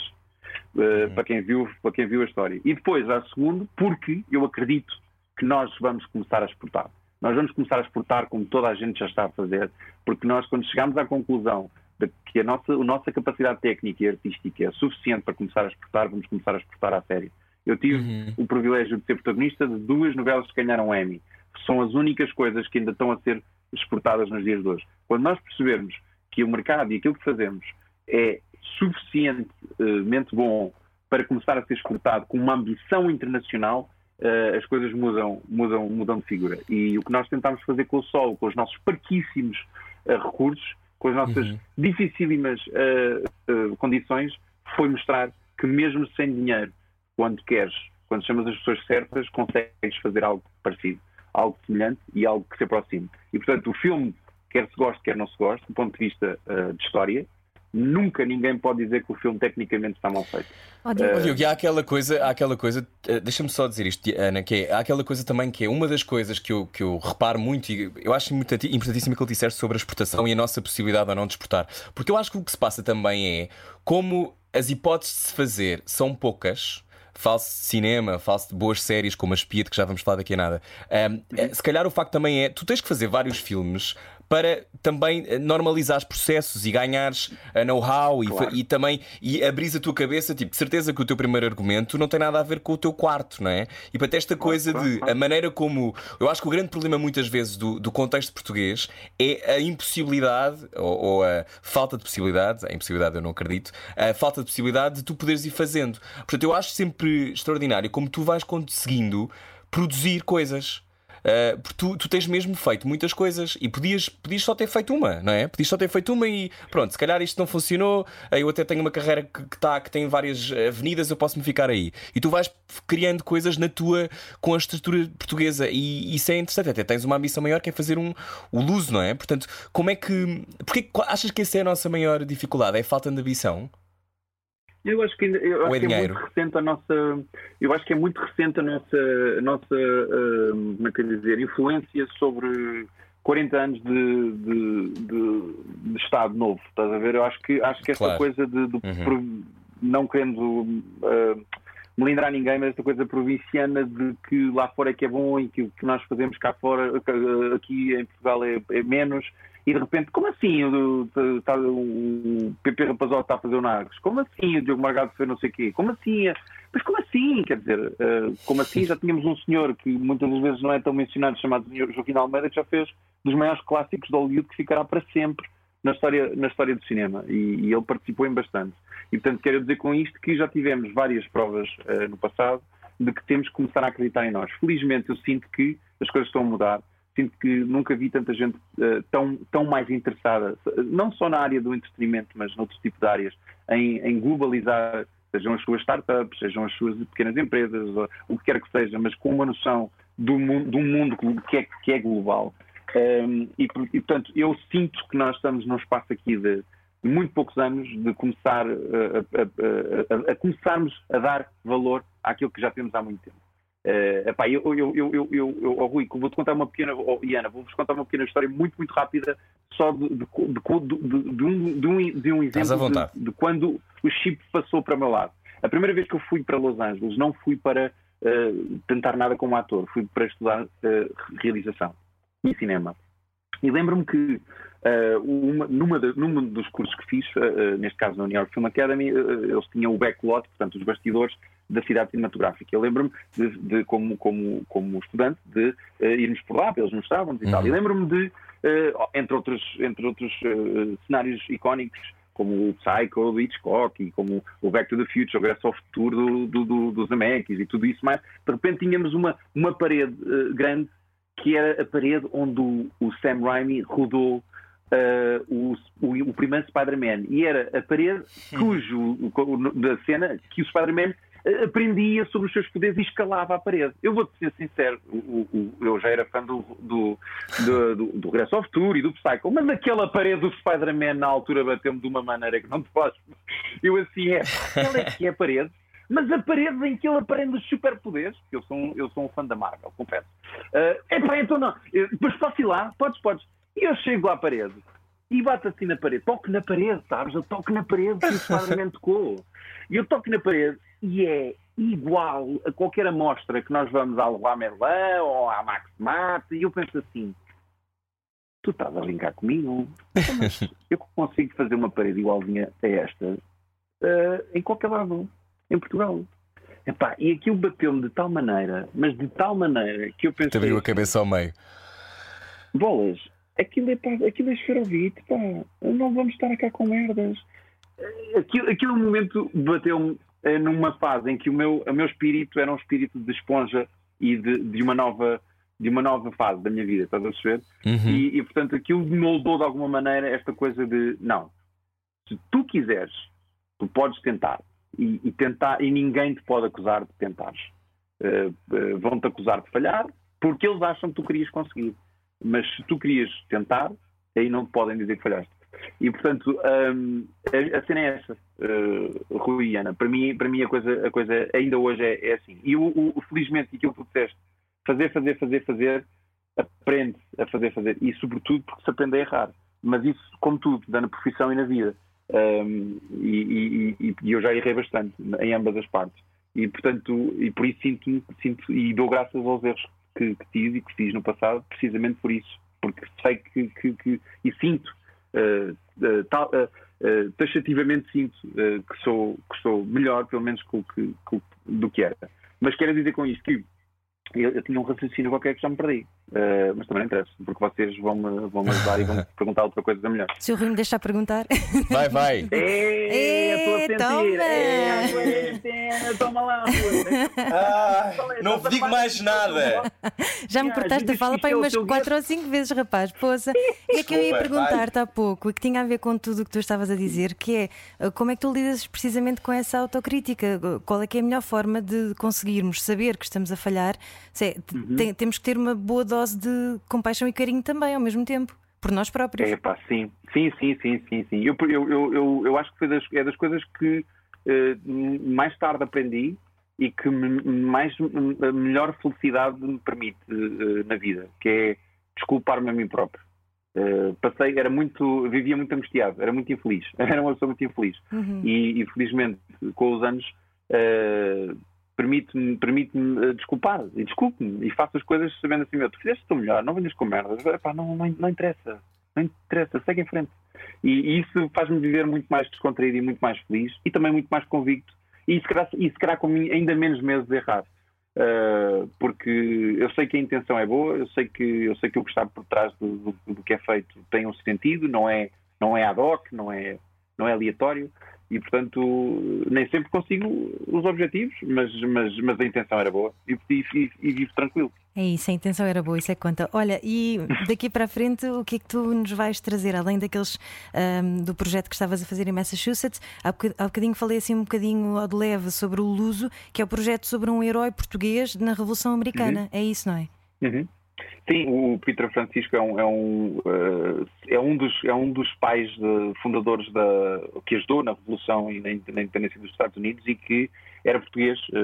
[SPEAKER 4] Uh, para, quem viu, para quem viu a história. E depois, a segundo, porque eu acredito que nós vamos começar a exportar. Nós vamos começar a exportar como toda a gente já está a fazer, porque nós, quando chegamos à conclusão de que a nossa, a nossa capacidade técnica e artística é suficiente para começar a exportar, vamos começar a exportar à série. Eu tive uhum. o privilégio de ser protagonista de duas novelas que ganharam Emmy. São as únicas coisas que ainda estão a ser exportadas nos dias de hoje. Quando nós percebermos que o mercado e aquilo que fazemos é suficientemente bom para começar a ser exportado com uma ambição internacional, uh, as coisas mudam, mudam, mudam de figura. E o que nós tentamos fazer com o Sol, com os nossos parquíssimos uh, recursos, com as nossas uhum. dificílimas uh, condições, foi mostrar que mesmo sem dinheiro, quando queres, quando chamas as pessoas certas, consegues fazer algo parecido, algo semelhante e algo que se aproxime. E portanto, o filme, quer se goste, quer não se goste, do ponto de vista de história, nunca ninguém pode dizer que o filme tecnicamente está mal feito.
[SPEAKER 1] Oh, uh, e há aquela coisa, há aquela coisa, uh, deixa-me só dizer isto, Ana, que é, há aquela coisa também que é uma das coisas que eu, que eu reparo muito e eu acho muito importantíssimo que ele disseste sobre a exportação e a nossa possibilidade ou não de exportar. Porque eu acho que o que se passa também é como as hipóteses de se fazer são poucas falso de cinema, falso de boas séries como a Speed, que já vamos falar daqui a nada. Um, se calhar o facto também é, tu tens que fazer vários filmes para também eh, normalizar os processos e ganhares eh, know-how claro. e, e, também e abrir a tua cabeça, tipo, de certeza que o teu primeiro argumento não tem nada a ver com o teu quarto, não é? E para esta coisa de a maneira como eu acho que o grande problema muitas vezes do, do contexto português é a impossibilidade ou, ou, a falta de possibilidade, a impossibilidade eu não acredito, a falta de possibilidade de tu poderes ir fazendo. Portanto, eu acho sempre extraordinário como tu vais conseguindo produzir coisas. Uh, porque tu, tu tens mesmo feito muitas coisas e podias, podias só ter feito uma, não é? Podias só ter feito uma e pronto, se calhar isto não funcionou. Eu até tenho uma carreira que, que, tá, que tem várias avenidas, eu posso me ficar aí. E tu vais criando coisas na tua com a estrutura portuguesa e isso é interessante. Até tens uma ambição maior que é fazer um, o luso, não é? Portanto, como é que. Porque achas que essa é a nossa maior dificuldade? É falta de ambição?
[SPEAKER 4] Eu acho que, eu
[SPEAKER 1] Ou
[SPEAKER 4] acho
[SPEAKER 1] é
[SPEAKER 4] que é muito recente a nossa. Eu acho que é muito recente a nossa, a nossa ah, como é que dizer, influência sobre 40 anos de, de, de- de Estado novo. Estás a ver? Eu acho que, acho que esta
[SPEAKER 1] Claro.
[SPEAKER 4] coisa de,
[SPEAKER 1] Uhum.
[SPEAKER 4] não querendo ah, melindrar ninguém, mas esta coisa provinciana de que lá fora é que é bom e que o que nós fazemos cá fora, aqui em Portugal é, é menos. E de repente, como assim o, tá- o PP Rapazote está a fazer o Narcos? Como assim o Diogo Margado fez não sei o quê? Como assim? Mas como assim? Quer dizer, eh, como assim? Já tínhamos um senhor que muitas das vezes não é tão mencionado, chamado Joaquim Almeida, que já fez dos maiores clássicos de Hollywood que ficará para sempre na história, na história do cinema. E, e ele participou em bastante. E portanto, quero dizer com isto que já tivemos várias provas eh, no passado de que temos que começar a acreditar em nós. Felizmente, eu sinto que as coisas estão a mudar. Sinto que nunca vi tanta gente eh, tão, tão mais interessada, não só na área do entretenimento, mas noutro tipo de áreas, em, em globalizar, sejam as suas startups, sejam as suas pequenas empresas, ou o que quer que seja, mas com uma noção do mundo, um mundo que é, que é global. Um, e, por- e, portanto, eu sinto que nós estamos num espaço aqui de muito poucos anos de começar uh, a, a- a- a- a começarmos a dar valor àquilo que já temos há muito tempo. Uh, epá, eu, eu, eu, eu, oh, Rui, vou-te contar uma pequena, oh, Iana, vou-vos contar uma pequena história muito, muito rápida, só de, de, de, de- um, de, um, de um exemplo de quando o chip passou para o meu lado. A primeira vez que eu fui para Los Angeles, não fui para uh, tentar nada como ator, fui para estudar uh, realização e cinema. E lembro-me que uh, uma, numa, de- num dos cursos que fiz, uh, uh, neste caso na New York Film Academy, eles tinham o backlot, portanto, os bastidores da cidade cinematográfica. Eu lembro-me, de, de, como, como, como estudante, de irmos por lá, eles mostravam-nos e tal. E lembro-me de, entre outros, entre outros cenários icónicos, como o Psycho do Hitchcock e como o Back to the Future, o Regresso ao Futuro do, do, do, dos Zemeckis e tudo isso mais, de repente tínhamos uma, uma parede grande que era a parede onde o, o Sam Raimi rodou uh, o, o, o primeiro Spider-Man. E era a parede cujo, da cena que o Spider-Man uh, aprendia sobre os seus poderes e escalava a parede. Eu vou-te ser sincero, o- o- eu já era fã do, do, do, do, do Regresso ao Futuro e do Psycho, mas aquela parede do Spider-Man na altura bateu-me de uma maneira que não te posso. Eu assim é, aquela é que é a parede. Mas a parede em que ele aprende os superpoderes, eu sou, um- eu sou um fã da Marvel, confesso. Uh, epá, então não. Mas posso ir lá? Podes, podes. E eu chego à parede e bato assim na parede. Toco na parede, sabes? Eu toco na parede que o Spider-Man tocou. E eu toco na parede e é igual a qualquer amostra que nós vamos ao Leroy Merlin ou à Max Mate. E eu penso assim, tu estás a brincar comigo? Então, mas eu consigo fazer uma parede igualzinha a esta eh, em qualquer lado, em Portugal. Epá, e aquilo bateu-me de tal maneira, mas de tal maneira que eu
[SPEAKER 1] Te
[SPEAKER 4] pensei,
[SPEAKER 1] abriu a cabeça ao meio.
[SPEAKER 4] bolas, aquilo é, pá, aquilo é esferovite, pá, não vamos estar cá com merdas. Aquilo, aquele momento bateu-me eh, numa fase em que o meu, o meu espírito era um espírito de esponja e de, de uma nova de uma nova fase da minha vida, estás a perceber?
[SPEAKER 1] Uhum.
[SPEAKER 4] E, e, portanto aquilo moldou de alguma maneira esta coisa de não, se tu quiseres, tu podes tentar e, e tentar e ninguém te pode acusar de tentares. Eh, eh, Vão-te acusar de falhar porque eles acham que tu querias conseguir. Mas se tu querias tentar, aí não te podem dizer que falhaste. E portanto, hum, a, a cena é essa, uh, Rui e Ana. Para mim, para mim a, coisa, a coisa ainda hoje é, é assim. E o, o- felizmente aquilo que tu disseste, fazer, fazer, fazer, fazer, aprende a fazer, fazer. E sobretudo porque se aprende a errar. Mas isso, como tudo, dá na profissão e na vida. Um, e, e- e- eu já errei bastante em ambas as partes. E portanto, e por isso sinto, sinto e dou graças aos erros que, que tive e que fiz no passado, precisamente por isso. Porque sei que, que- que- e sinto, uh, uh, uh, taxativamente sinto uh, que, sou, que sou melhor, pelo menos que- o- do que era. Mas quero dizer com isto que eu, eu tinha um raciocínio qualquer que já me perdi. Uh, mas também não interessa, porque vocês vão-me vão -me ajudar e vão-me perguntar outra coisa melhor.
[SPEAKER 2] Se o Rui me deixar perguntar.
[SPEAKER 1] Vai, vai.
[SPEAKER 4] É, estou a
[SPEAKER 2] Ei,
[SPEAKER 4] sentir.
[SPEAKER 2] toma!
[SPEAKER 4] É, quarentena, toma lá.
[SPEAKER 1] não vos digo mais nada.
[SPEAKER 2] Já me
[SPEAKER 4] Ah,
[SPEAKER 2] cortaste a fala para
[SPEAKER 4] é
[SPEAKER 2] umas
[SPEAKER 4] teu
[SPEAKER 2] quatro ou cinco vezes, rapaz. Poça. É que eu ia perguntar-te há pouco e que tinha a ver com tudo o que tu estavas a dizer, que é uh, como é que tu lidas precisamente com essa autocrítica? Qual é que é a melhor forma de conseguirmos saber que estamos a falhar? Se
[SPEAKER 4] Uhum.
[SPEAKER 2] tem- temos que ter uma boa dose de compaixão e carinho também ao mesmo tempo, por nós próprios.
[SPEAKER 4] É pá, sim, sim, sim, sim, sim, sim. Eu, eu, eu, eu, eu acho que foi das, é das coisas que eh, mais tarde aprendi e que me- mais a melhor felicidade me permite eh, na vida, que é desculpar-me a mim próprio. Eh, passei, era muito, vivia muito angustiado, era muito infeliz, era uma pessoa muito infeliz
[SPEAKER 2] Uhum.
[SPEAKER 4] e, e felizmente com os anos eh, permite-me permite desculpar. E desculpe-me e faço as coisas sabendo assim, meu, tu fizeste o melhor, não venhas com merdas, Epá, não, não, não interessa, não interessa, segue em frente. E, e isso faz-me viver muito mais descontraído e muito mais feliz e também muito mais convicto. E se calhar, e se calhar com ainda menos medo de errar. Uh, porque eu sei que a intenção é boa, eu sei que, eu sei que o que está por trás do, do- do que é feito tem um sentido, não é, não é ad hoc, não é, não é aleatório e, portanto, nem sempre consigo os objetivos, mas, mas, mas a intenção era boa e, e, e- vivo tranquilo.
[SPEAKER 2] É isso, a intenção era boa, isso é que conta. Olha, e daqui para a frente, o que é que tu nos vais trazer, além daqueles ahm, do projeto que estavas a fazer em Massachusetts? Há boca- há bocadinho falei assim um bocadinho ao de leve sobre o Luso, que é o projeto sobre um herói português na Revolução Americana. É isso, não é?
[SPEAKER 4] Uhum. Sim, o Peter Francisco é um, é um, eh, é um, dos, é um dos pais de- fundadores da, que ajudou na Revolução e na, na independência dos Estados Unidos e que era português, eh,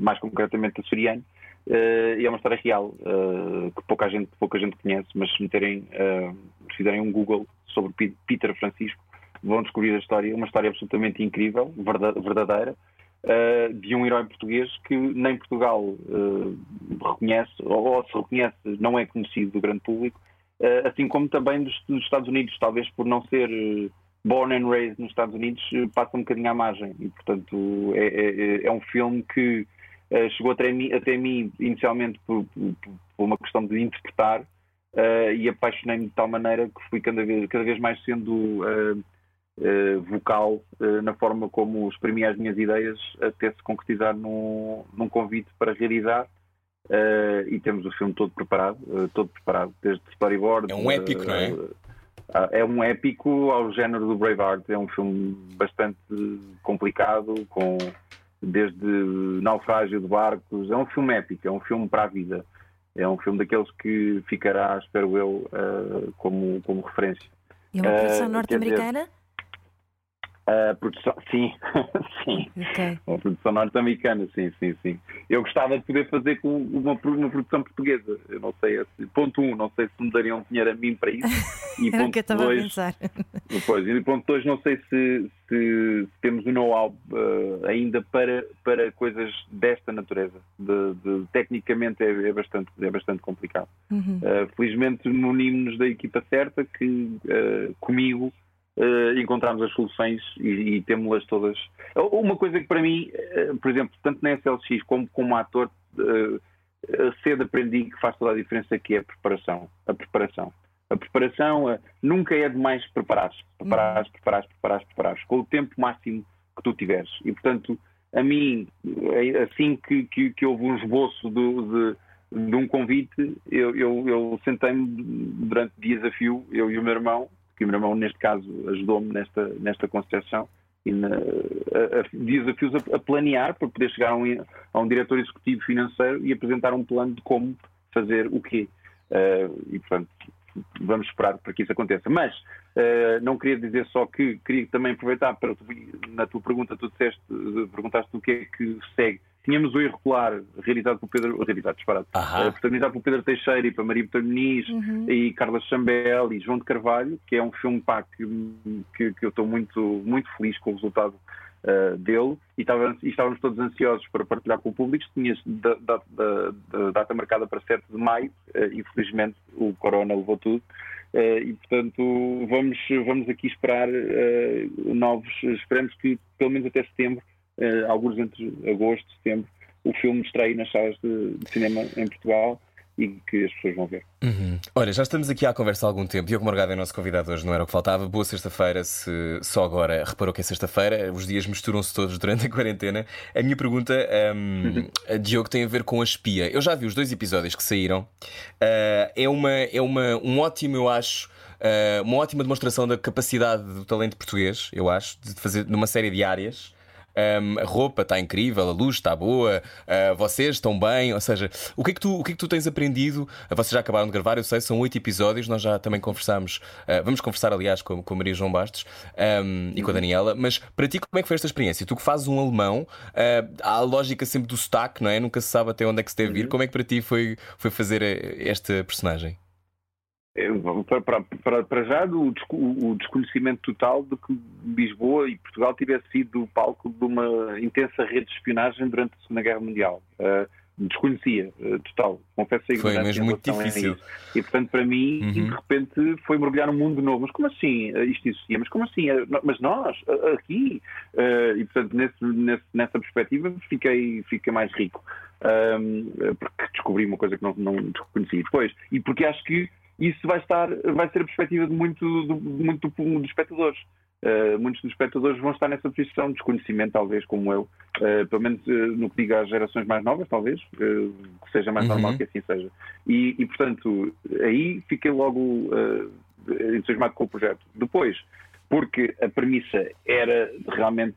[SPEAKER 4] mais concretamente açoriano, eh, e é uma história real que pouca gente, pouca gente conhece, mas se meterem, se fizerem um Google sobre Pe- Peter Francisco, vão descobrir a história, uma história absolutamente incrível, verda- verdadeira, uh, de um herói português que nem Portugal uh, reconhece, ou, ou se reconhece, não é conhecido do grande público, uh, assim como também dos, dos Estados Unidos, talvez por não ser born and raised nos Estados Unidos, passa um bocadinho à margem. E, portanto, é, é- é um filme que chegou até mim, até mim inicialmente por, por- por uma questão de interpretar. uh, e apaixonei-me de tal maneira que fui cada vez, cada vez mais sendo uh, eh, vocal eh, na forma como exprimi as minhas ideias até se concretizar num, num convite para realizar eh, e temos o filme todo preparado, eh, todo preparado, desde storyboard.
[SPEAKER 1] É um épico, não é?
[SPEAKER 4] eh, é um épico ao género do Braveheart. É um filme bastante complicado, com desde naufrágio de barcos. É um filme épico, é um filme para a vida. É um filme daqueles que ficará, espero eu, como, como referência.
[SPEAKER 2] E é uma produção
[SPEAKER 4] quer
[SPEAKER 2] norte-americana?
[SPEAKER 4] A produção, sim, sim.
[SPEAKER 2] Ok.
[SPEAKER 4] Uma produção norte-americana, sim, sim, sim. Eu gostava de poder fazer com uma, uma produção portuguesa. Eu não sei, se- ponto um, não sei se me dariam dinheiro a mim para isso. E
[SPEAKER 2] Era o
[SPEAKER 4] ponto
[SPEAKER 2] que eu estava a
[SPEAKER 4] dois,
[SPEAKER 2] pensar.
[SPEAKER 4] Pois, e ponto dois, não sei se, se temos o know-how eh, ainda para, para coisas desta natureza. De, de- tecnicamente é, é bastante, é bastante complicado.
[SPEAKER 2] Uhum.
[SPEAKER 4] Uh, felizmente unimos-nos da equipa certa que uh, comigo uh, encontramos as soluções e, e temos-las todas. Uma coisa que para mim, uh, por exemplo, tanto na SLX como como ator, uh, uh, cedo aprendi que faz toda a diferença que é a preparação. A preparação. A preparação uh, nunca é demais preparares. Preparares, preparares, preparares, preparares. Com o tempo máximo que tu tiveres. E, portanto, a mim, eh, assim que, que, que houve um esboço do, de, de um convite, eu, eu, eu sentei-me durante dias a fio, eu e o meu irmão, que o meu irmão, neste caso, ajudou-me nesta, nesta concepção, e na, a, a, dias a fios a, a planear para poder chegar a um, a um diretor executivo financeiro e apresentar um plano de como fazer o quê. Uh, e, portanto, vamos esperar para que isso aconteça. Mas uh, não queria dizer só que queria também aproveitar para na tua pergunta, tu disseste, perguntaste o que é que segue. Tínhamos o Irregular, realizado por Pedro, realizado, disparado, uh, protagonizado por Pedro Teixeira e para Maria Botelho Muniz
[SPEAKER 2] Uhum.
[SPEAKER 4] e Carla Chambel e João de Carvalho, que é um filme pá, que, que, que eu estou muito, muito feliz com o resultado uh, dele e, estava, e estávamos todos ansiosos para partilhar com o público. Tinha da, da, da, da data marcada para 7 de maio uh, e felizmente o Corona levou tudo. Uh, e portanto vamos, vamos aqui esperar uh, novos, esperamos que pelo menos até setembro, uh, alguns entre agosto e setembro, o filme estreie nas salas de, de cinema em Portugal e que as pessoas vão ver.
[SPEAKER 1] Uhum. Olha, já estamos aqui à conversa há algum tempo. Diogo Morgado é nosso convidado hoje, não era o que faltava. Boa sexta-feira, se só agora reparou que é sexta-feira, os dias misturam-se todos durante a quarentena. A minha pergunta, um, Diogo, tem a ver com a espia. Eu já vi os dois episódios que saíram. Uh, é uma, é uma, um ótimo, eu acho. Uh, uma ótima demonstração da capacidade do talento português, eu acho, de fazer numa série de áreas. Um, a roupa está incrível, a luz está boa, uh, vocês estão bem. Ou seja, o que, é que tu, o que é que tu tens aprendido? Uh, vocês já acabaram de gravar, eu sei, são oito episódios, nós já também conversámos. Uh, vamos conversar, aliás, com, com a Maria João Bastos um, e com a Daniela. Mas para ti, como é que foi esta experiência? Tu que fazes um alemão, há a lógica sempre do sotaque, não é? Nunca se sabe até onde é que se deve ir. Como é que para ti foi, foi fazer esta personagem?
[SPEAKER 4] Para, para, para, já do, o desconhecimento total de que Lisboa e Portugal tivesse sido palco de uma intensa rede de espionagem durante a Segunda Guerra Mundial. Uh, desconhecia, uh, total. Confesso
[SPEAKER 1] a Foi mesmo muito difícil.
[SPEAKER 4] E portanto, para mim, uhum. de repente, foi mergulhar num mundo novo. Mas como assim uh, isto existia? Mas como assim? mas nós, aqui? e portanto, nesse, nesse, nessa perspectiva, fiquei, fiquei mais rico. porque descobri uma coisa que não, não desconhecia depois. E porque acho que isso vai estar, vai ser a perspectiva de muito, de, muito dos espectadores. Uh, muitos dos espectadores vão estar nessa posição de desconhecimento, talvez, como eu, uh, pelo menos uh, no que diga às gerações mais novas, talvez, que seja mais uhum. normal que assim seja. E, e, portanto, aí fiquei logo entusiasmado com o projeto. Depois, porque a premissa era realmente,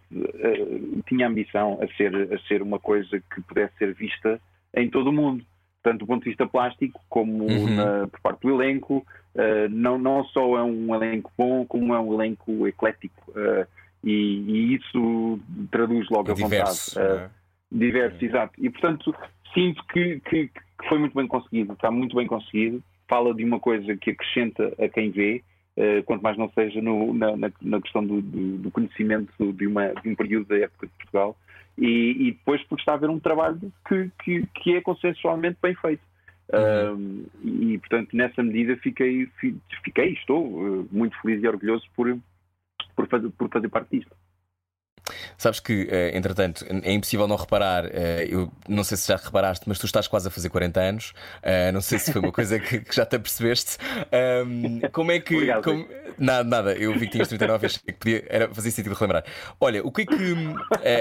[SPEAKER 4] tinha ambição a ser, a ser uma coisa que pudesse ser vista em todo o mundo tanto do ponto de vista plástico como uhum. na, por parte do elenco. Uh, não, não só é um elenco bom, como é um elenco eclético. Uh, e, e, isso traduz logo
[SPEAKER 1] é
[SPEAKER 4] a
[SPEAKER 1] diverso,
[SPEAKER 4] vontade. Uh, diverso, é. exato. E portanto sinto que, que, que, foi muito bem conseguido, está muito bem conseguido. Fala de uma coisa que acrescenta a quem vê. Quanto mais não seja no, na, na, questão do, do, do conhecimento de, uma, de um período da época de Portugal, e, e, depois porque está a haver um trabalho que, que, que é consensualmente bem feito. Uhum. e portanto, nessa medida, fiquei, fiquei estou uh, muito feliz e orgulhoso por, por, fazer, por fazer parte disto.
[SPEAKER 1] Sabes que, eh, entretanto, é impossível não reparar. Eh, eu não sei se já reparaste, mas tu estás quase a fazer 40 anos. Eh, não sei se foi uma coisa que, já te apercebeste. Como é que.
[SPEAKER 4] Obrigado,
[SPEAKER 1] como... Nada, nada. Eu vi que tinhas 39, achei que podia, era, fazia sentido relembrar. Olha, o que é que.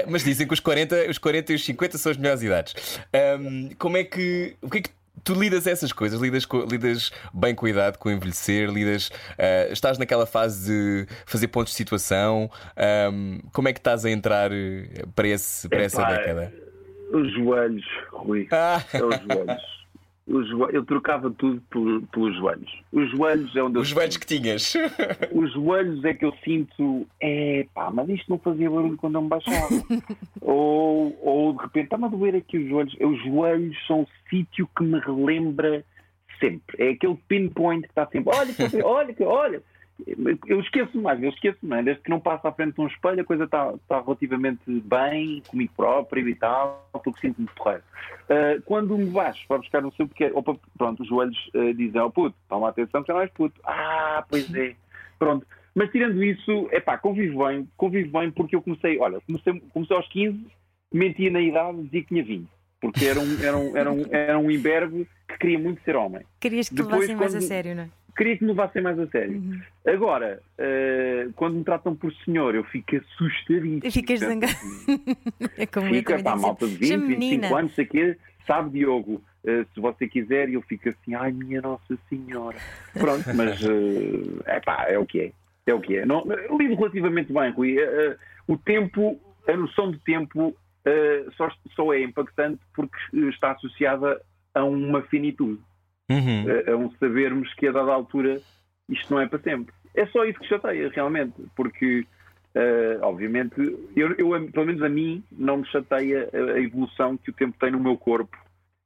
[SPEAKER 1] Mas dizem que os 40, os 40 e os 50 são as melhores idades. Como é que. O que é que tu lidas essas coisas, lidas, com, lidas bem cuidado com o envelhecer, lidas, uh, estás naquela fase de fazer pontos de situação. Um, como é que estás a entrar eh, para, esse, para essa década?
[SPEAKER 4] Os joelhos, Rui. Ah. É os joelhos eu trocava tudo por, pelos joelhos. Os joelhos é onde
[SPEAKER 1] Os joelhos que tinhas.
[SPEAKER 4] Os joelhos é que eu sinto, é pá, mas isto não fazia barulho quando eu me baixava. ou, ou de repente, está-me a doer aqui os joelhos. Os joelhos são o sítio que me relembra sempre. É aquele pinpoint que está sempre, olha, olha, olha eu esqueço mais, eu esqueço mais. Desde que não passo à frente de um espelho, a coisa está, está relativamente bem comigo próprio e tal, porque sinto-me porreiro. Uh, quando me baixo para buscar não sei o que é, opa, pronto, os joelhos uh, dizem, oh puto, toma atenção que já não és puto. Ah, pois é. Pronto. Mas tirando isso, é pá, convivo bem, convivo bem porque eu comecei, olha, comecei, comecei aos 15, mentia na idade, dizia que tinha 20 porque era um, era um, era um, era um imberbe que queria muito ser homem.
[SPEAKER 2] Querias que te levassem mais a sério, não é?
[SPEAKER 4] Queria que me levassem mais a sério. Uhum. Agora, uh, quando me tratam por senhor, eu fico assustadíssimo.
[SPEAKER 2] Ficas zangado.
[SPEAKER 4] é como Fica a malta de 20, 25 anos, sei que sabe, Diogo, uh, se você quiser, eu fico assim, ai minha Nossa Senhora. Pronto, mas uh, epá, é o que é. É o que é. Não, lido relativamente bem, Rui. O tempo, a noção de tempo só, só é impactante porque está associada a uma finitude uhum. a, a um sabermos que a dada altura isto não é para sempre. É só isso que chateia, realmente, porque, uh, obviamente, eu, eu, pelo menos a mim, não me chateia a evolução que o tempo tem no meu corpo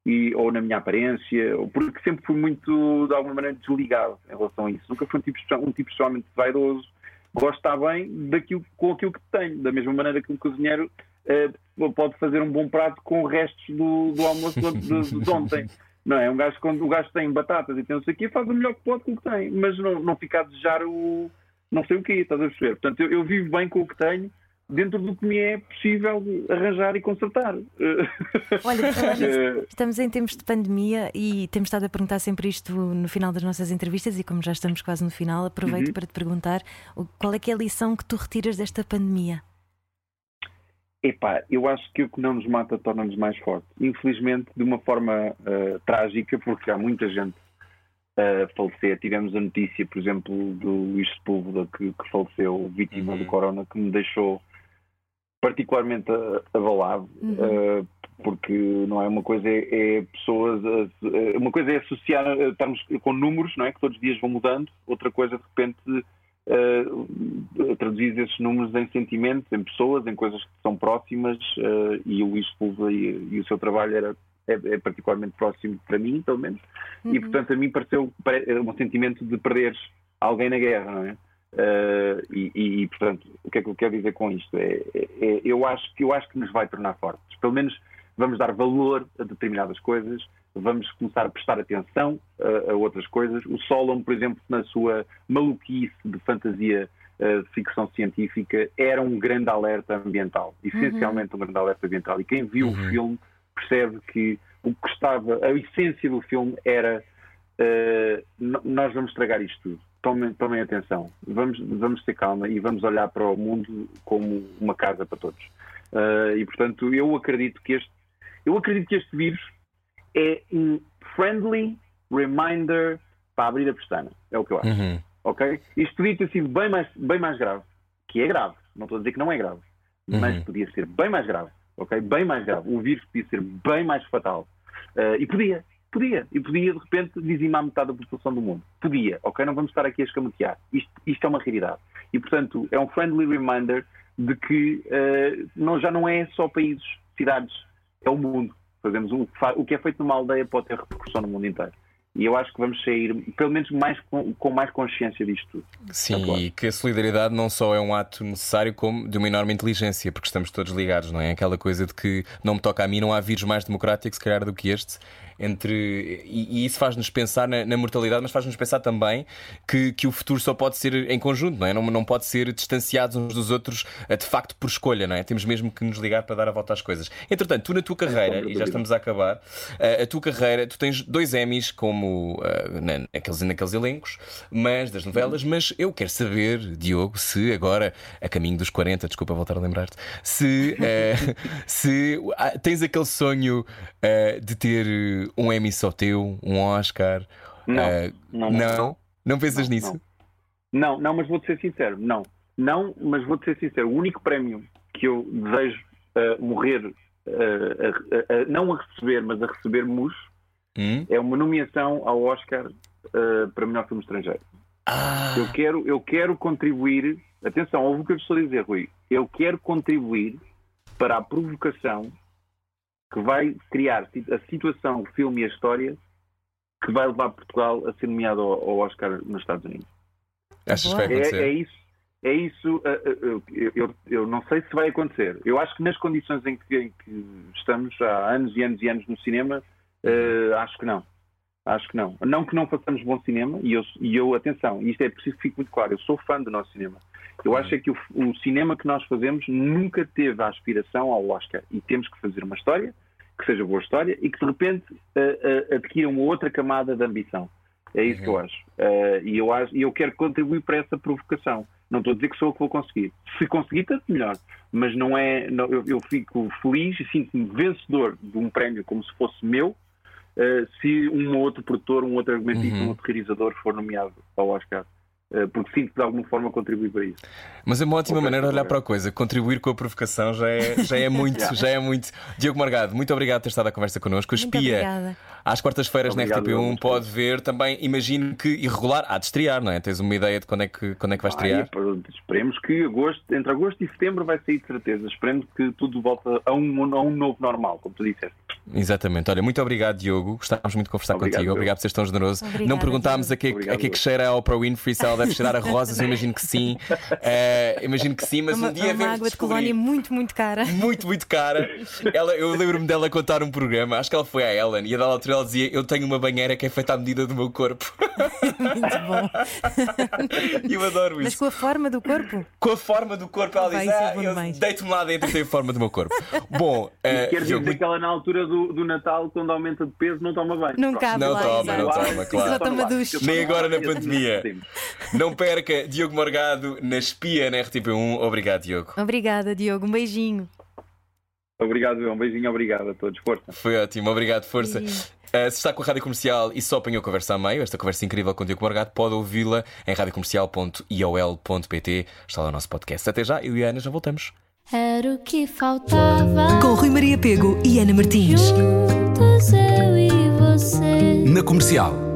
[SPEAKER 4] e, ou na minha aparência, porque sempre fui muito, de alguma maneira, desligado em relação a isso. Nunca fui um tipo, um tipo extremamente vaidoso. Gosto de estar bem daquilo, com aquilo que tenho, da mesma maneira que um cozinheiro uh, pode fazer um bom prato com restos do, do almoço de, de, de ontem. Não é? Um gajo, quando o gajo tem batatas e tem não sei o quê, faz o melhor que pode com o que tem, mas não, não fica a desejar o não sei o quê, estás a perceber? Portanto, eu, eu vivo bem com o que tenho, dentro do que me é possível arranjar e consertar.
[SPEAKER 2] Olha, eh, estamos em tempos de pandemia e temos estado a perguntar sempre isto no final das nossas entrevistas e como já estamos quase no final, aproveito uhum. para te perguntar qual é que é a lição que tu retiras desta pandemia?
[SPEAKER 4] Epá, eu acho que o que não nos mata torna-nos mais fortes. Infelizmente, de uma forma uh, trágica, porque há muita gente a falecer. Tivemos a notícia, por exemplo, do Luís Sepúlveda, que, que faleceu vítima uhum. do corona, que me deixou particularmente a- abalado, eh, porque não é uma coisa é, é pessoas, a- uma coisa é associar, eh, estarmos com números, não é? Que todos os dias vão mudando, outra coisa de repente eh, traduzir esses números em sentimentos, em pessoas, em coisas que são próximas eh, e o Luís Silva e, e o seu trabalho era é, é particularmente próximo para mim, pelo menos, e portanto a mim pareceu pare- um sentimento de perderes alguém na guerra, não é? Eh, e, e, portanto, o que é que eu quero dizer com isto? É, é- é- eu, acho que, eu acho que nos vai tornar fortes. Pelo menos vamos dar valor a determinadas coisas, vamos começar a prestar atenção a, a outras coisas. O Solon, por exemplo, na sua maluquice de fantasia eh, de ficção científica, era um grande alerta ambiental, essencialmente um grande alerta ambiental. E quem viu o filme percebe que o que estava, a essência do filme era Uh, nós vamos estragar isto tudo. Tomem, tomem atenção. Vamos, vamos ter calma e vamos olhar para o mundo como uma casa para todos. Uh, e portanto, eu acredito que este, eu acredito que este vírus é um friendly reminder para abrir a pestana. É o que eu acho.
[SPEAKER 1] Uhum.
[SPEAKER 4] Ok? Isto podia ter sido bem mais, bem mais grave, que é grave. Não estou a dizer que não é grave, mas
[SPEAKER 1] Uhum.
[SPEAKER 4] podia ser bem mais grave. Ok? Bem mais grave. O vírus podia ser bem mais fatal. Uh, e podia, podia. E podia, de repente, dizimar metade da população do mundo. Podia, ok? Não vamos estar aqui a escamotear. Isto, isto é uma realidade. E, portanto, é um friendly reminder de que uh, não, já não é só países, cidades, é o mundo. Fazemos o, que fa- o que é feito numa aldeia pode ter repercussão no mundo inteiro. E eu acho que vamos sair, pelo menos, mais com, com mais consciência disto tudo.
[SPEAKER 1] Sim,
[SPEAKER 4] claro.
[SPEAKER 1] e que a solidariedade não só é um ato necessário, como de uma enorme inteligência, porque estamos todos ligados, não é? Aquela coisa de que não me toca a mim, não há vírus mais democrático, se calhar, do que este. Entre... E, e isso faz-nos pensar na, na mortalidade, mas faz-nos pensar também que, que o futuro só pode ser em conjunto, não é? Não, não pode ser distanciados uns dos outros, eh, de facto, por escolha, não é? Temos mesmo que nos ligar para dar a volta às coisas. Entretanto, tu na tua carreira, e já estamos a acabar, eh, a tua carreira, tu tens dois Emmys como eh, na- naqueles, naqueles elencos, mas das novelas, mas eu quero saber, Diogo, se agora, a caminho dos 40, desculpa voltar a lembrar-te, se, eh, se ah, tens aquele sonho eh, de ter um Emmy só teu, um Oscar.
[SPEAKER 4] Não,
[SPEAKER 1] eh,
[SPEAKER 4] não, não.
[SPEAKER 1] não? Não pensas
[SPEAKER 4] Não,
[SPEAKER 1] nisso?
[SPEAKER 4] não. Não, mas vou-te ser sincero, não. Não, mas vou-te ser sincero. O único prémio que eu desejo ah, morrer, a- a- a- não a receber, mas a receber mus,
[SPEAKER 1] Hum?
[SPEAKER 4] é uma nomeação ao Oscar para melhor filme estrangeiro.
[SPEAKER 1] Ah,
[SPEAKER 4] Eu quero, eu quero contribuir, atenção, ouve o que eu estou a dizer, Rui. Eu quero contribuir para a provocação que vai criar a situação, o filme e a história que vai levar Portugal a ser nomeado ao, ao Oscar nos Estados Unidos.
[SPEAKER 1] achas que vai
[SPEAKER 4] É,
[SPEAKER 1] acontecer?
[SPEAKER 4] é isso. É isso, eh, eh, eu, eu- eu não sei se vai acontecer. Eu acho que nas condições em que, em que estamos há anos e anos e anos no cinema, eh, acho que não. Acho que não. Não que não façamos bom cinema, e eu, e eu atenção, isto é preciso que fique muito claro, eu sou fã do nosso cinema. Eu acho é que o, o cinema que nós fazemos nunca teve a aspiração ao Oscar. E temos que fazer uma história que seja boa história e que de repente eh, eh, adquira uma outra camada de ambição. É isso que eu acho. Eh, e eu acho. E eu quero contribuir para essa provocação. Não estou a dizer que sou eu que vou conseguir. Se conseguir, tanto melhor. Mas não é. não- eu, eu fico feliz e sinto-me vencedor de um prémio como se fosse meu. Eh, se um ou outro produtor, um outro argumentista,
[SPEAKER 1] Uhum.
[SPEAKER 4] um outro realizador for nomeado ao Oscar. Eh, porque sinto que de alguma forma contribuir para isso.
[SPEAKER 1] Mas é uma ótima maneira de olhar para a coisa. Contribuir com a provocação já é, já é muito,
[SPEAKER 4] Yeah.
[SPEAKER 1] já é muito. Diogo Margado, muito obrigado por ter estado à conversa connosco.
[SPEAKER 2] Muito
[SPEAKER 1] Espia,
[SPEAKER 2] obrigada.
[SPEAKER 1] às quartas-feiras na
[SPEAKER 4] Obrigado,
[SPEAKER 1] RTP1,
[SPEAKER 4] Luís.
[SPEAKER 1] pode ver também. Imagino que irregular há de estrear, não é? Tens uma ideia de quando é que, quando é que vai estrear?
[SPEAKER 4] Ah, e, pô, esperemos que agosto, entre agosto e setembro vai sair de certeza. Esperemos que tudo volte a um, a um novo normal, como tu disseste.
[SPEAKER 1] Exatamente. Olha, muito obrigado, Diogo. Gostávamos muito de conversar
[SPEAKER 4] Obrigado,
[SPEAKER 1] contigo.
[SPEAKER 4] eu.
[SPEAKER 1] Obrigado por seres tão generoso.
[SPEAKER 2] Obrigada,
[SPEAKER 1] não perguntámos a que,
[SPEAKER 4] Obrigado,
[SPEAKER 1] a que é que cheira a Oprah Winfrey, se ela deve cheirar a rosas. Eu imagino que sim. Eh, imagino que sim, mas
[SPEAKER 2] uma,
[SPEAKER 1] um dia
[SPEAKER 2] uma
[SPEAKER 1] vamos
[SPEAKER 2] água de colónia muito, muito cara.
[SPEAKER 1] muito, muito cara. Ela, eu lembro-me dela contar um programa, acho que ela foi à Ellen, e a dada altura ela dizia: Eu tenho uma banheira que é feita à medida do meu corpo.
[SPEAKER 2] muito bom.
[SPEAKER 1] E eu adoro
[SPEAKER 2] Mas
[SPEAKER 1] isso.
[SPEAKER 2] com a forma do corpo?
[SPEAKER 1] Com a forma do corpo, ela
[SPEAKER 2] Vai,
[SPEAKER 1] diz:
[SPEAKER 2] é
[SPEAKER 1] Ah, eu
[SPEAKER 2] demais."
[SPEAKER 1] deito-me lá dentro e tem a forma do meu corpo. Bom, eh,
[SPEAKER 4] Quer
[SPEAKER 1] Diogo,
[SPEAKER 4] dizer que ela na altura do, do Natal, quando aumenta de peso, não toma banho.
[SPEAKER 2] Não cabe
[SPEAKER 1] Não
[SPEAKER 2] lá.
[SPEAKER 1] toma, não
[SPEAKER 2] exato.
[SPEAKER 1] toma, claro.
[SPEAKER 2] Só toma.
[SPEAKER 1] Nem agora na pandemia. Não perca Diogo Morgado na espia na RTP1. Obrigado, Diogo.
[SPEAKER 2] Obrigada, Diogo. Um beijinho.
[SPEAKER 4] Obrigado. Um beijinho, obrigado a todos. Força.
[SPEAKER 1] Foi ótimo, obrigado, força. Uh, se está com a rádio comercial e só apanhou a conversa a meio, esta conversa incrível com o Diogo Morgado, pode ouvi-la em radiocomercial.iol.pt. Está lá o nosso podcast. Até já, eu e a Ana já voltamos.
[SPEAKER 6] Era o que faltava.
[SPEAKER 2] Com Rui Maria Pego e Ana Martins.
[SPEAKER 6] Juntos eu e você.
[SPEAKER 3] Na comercial.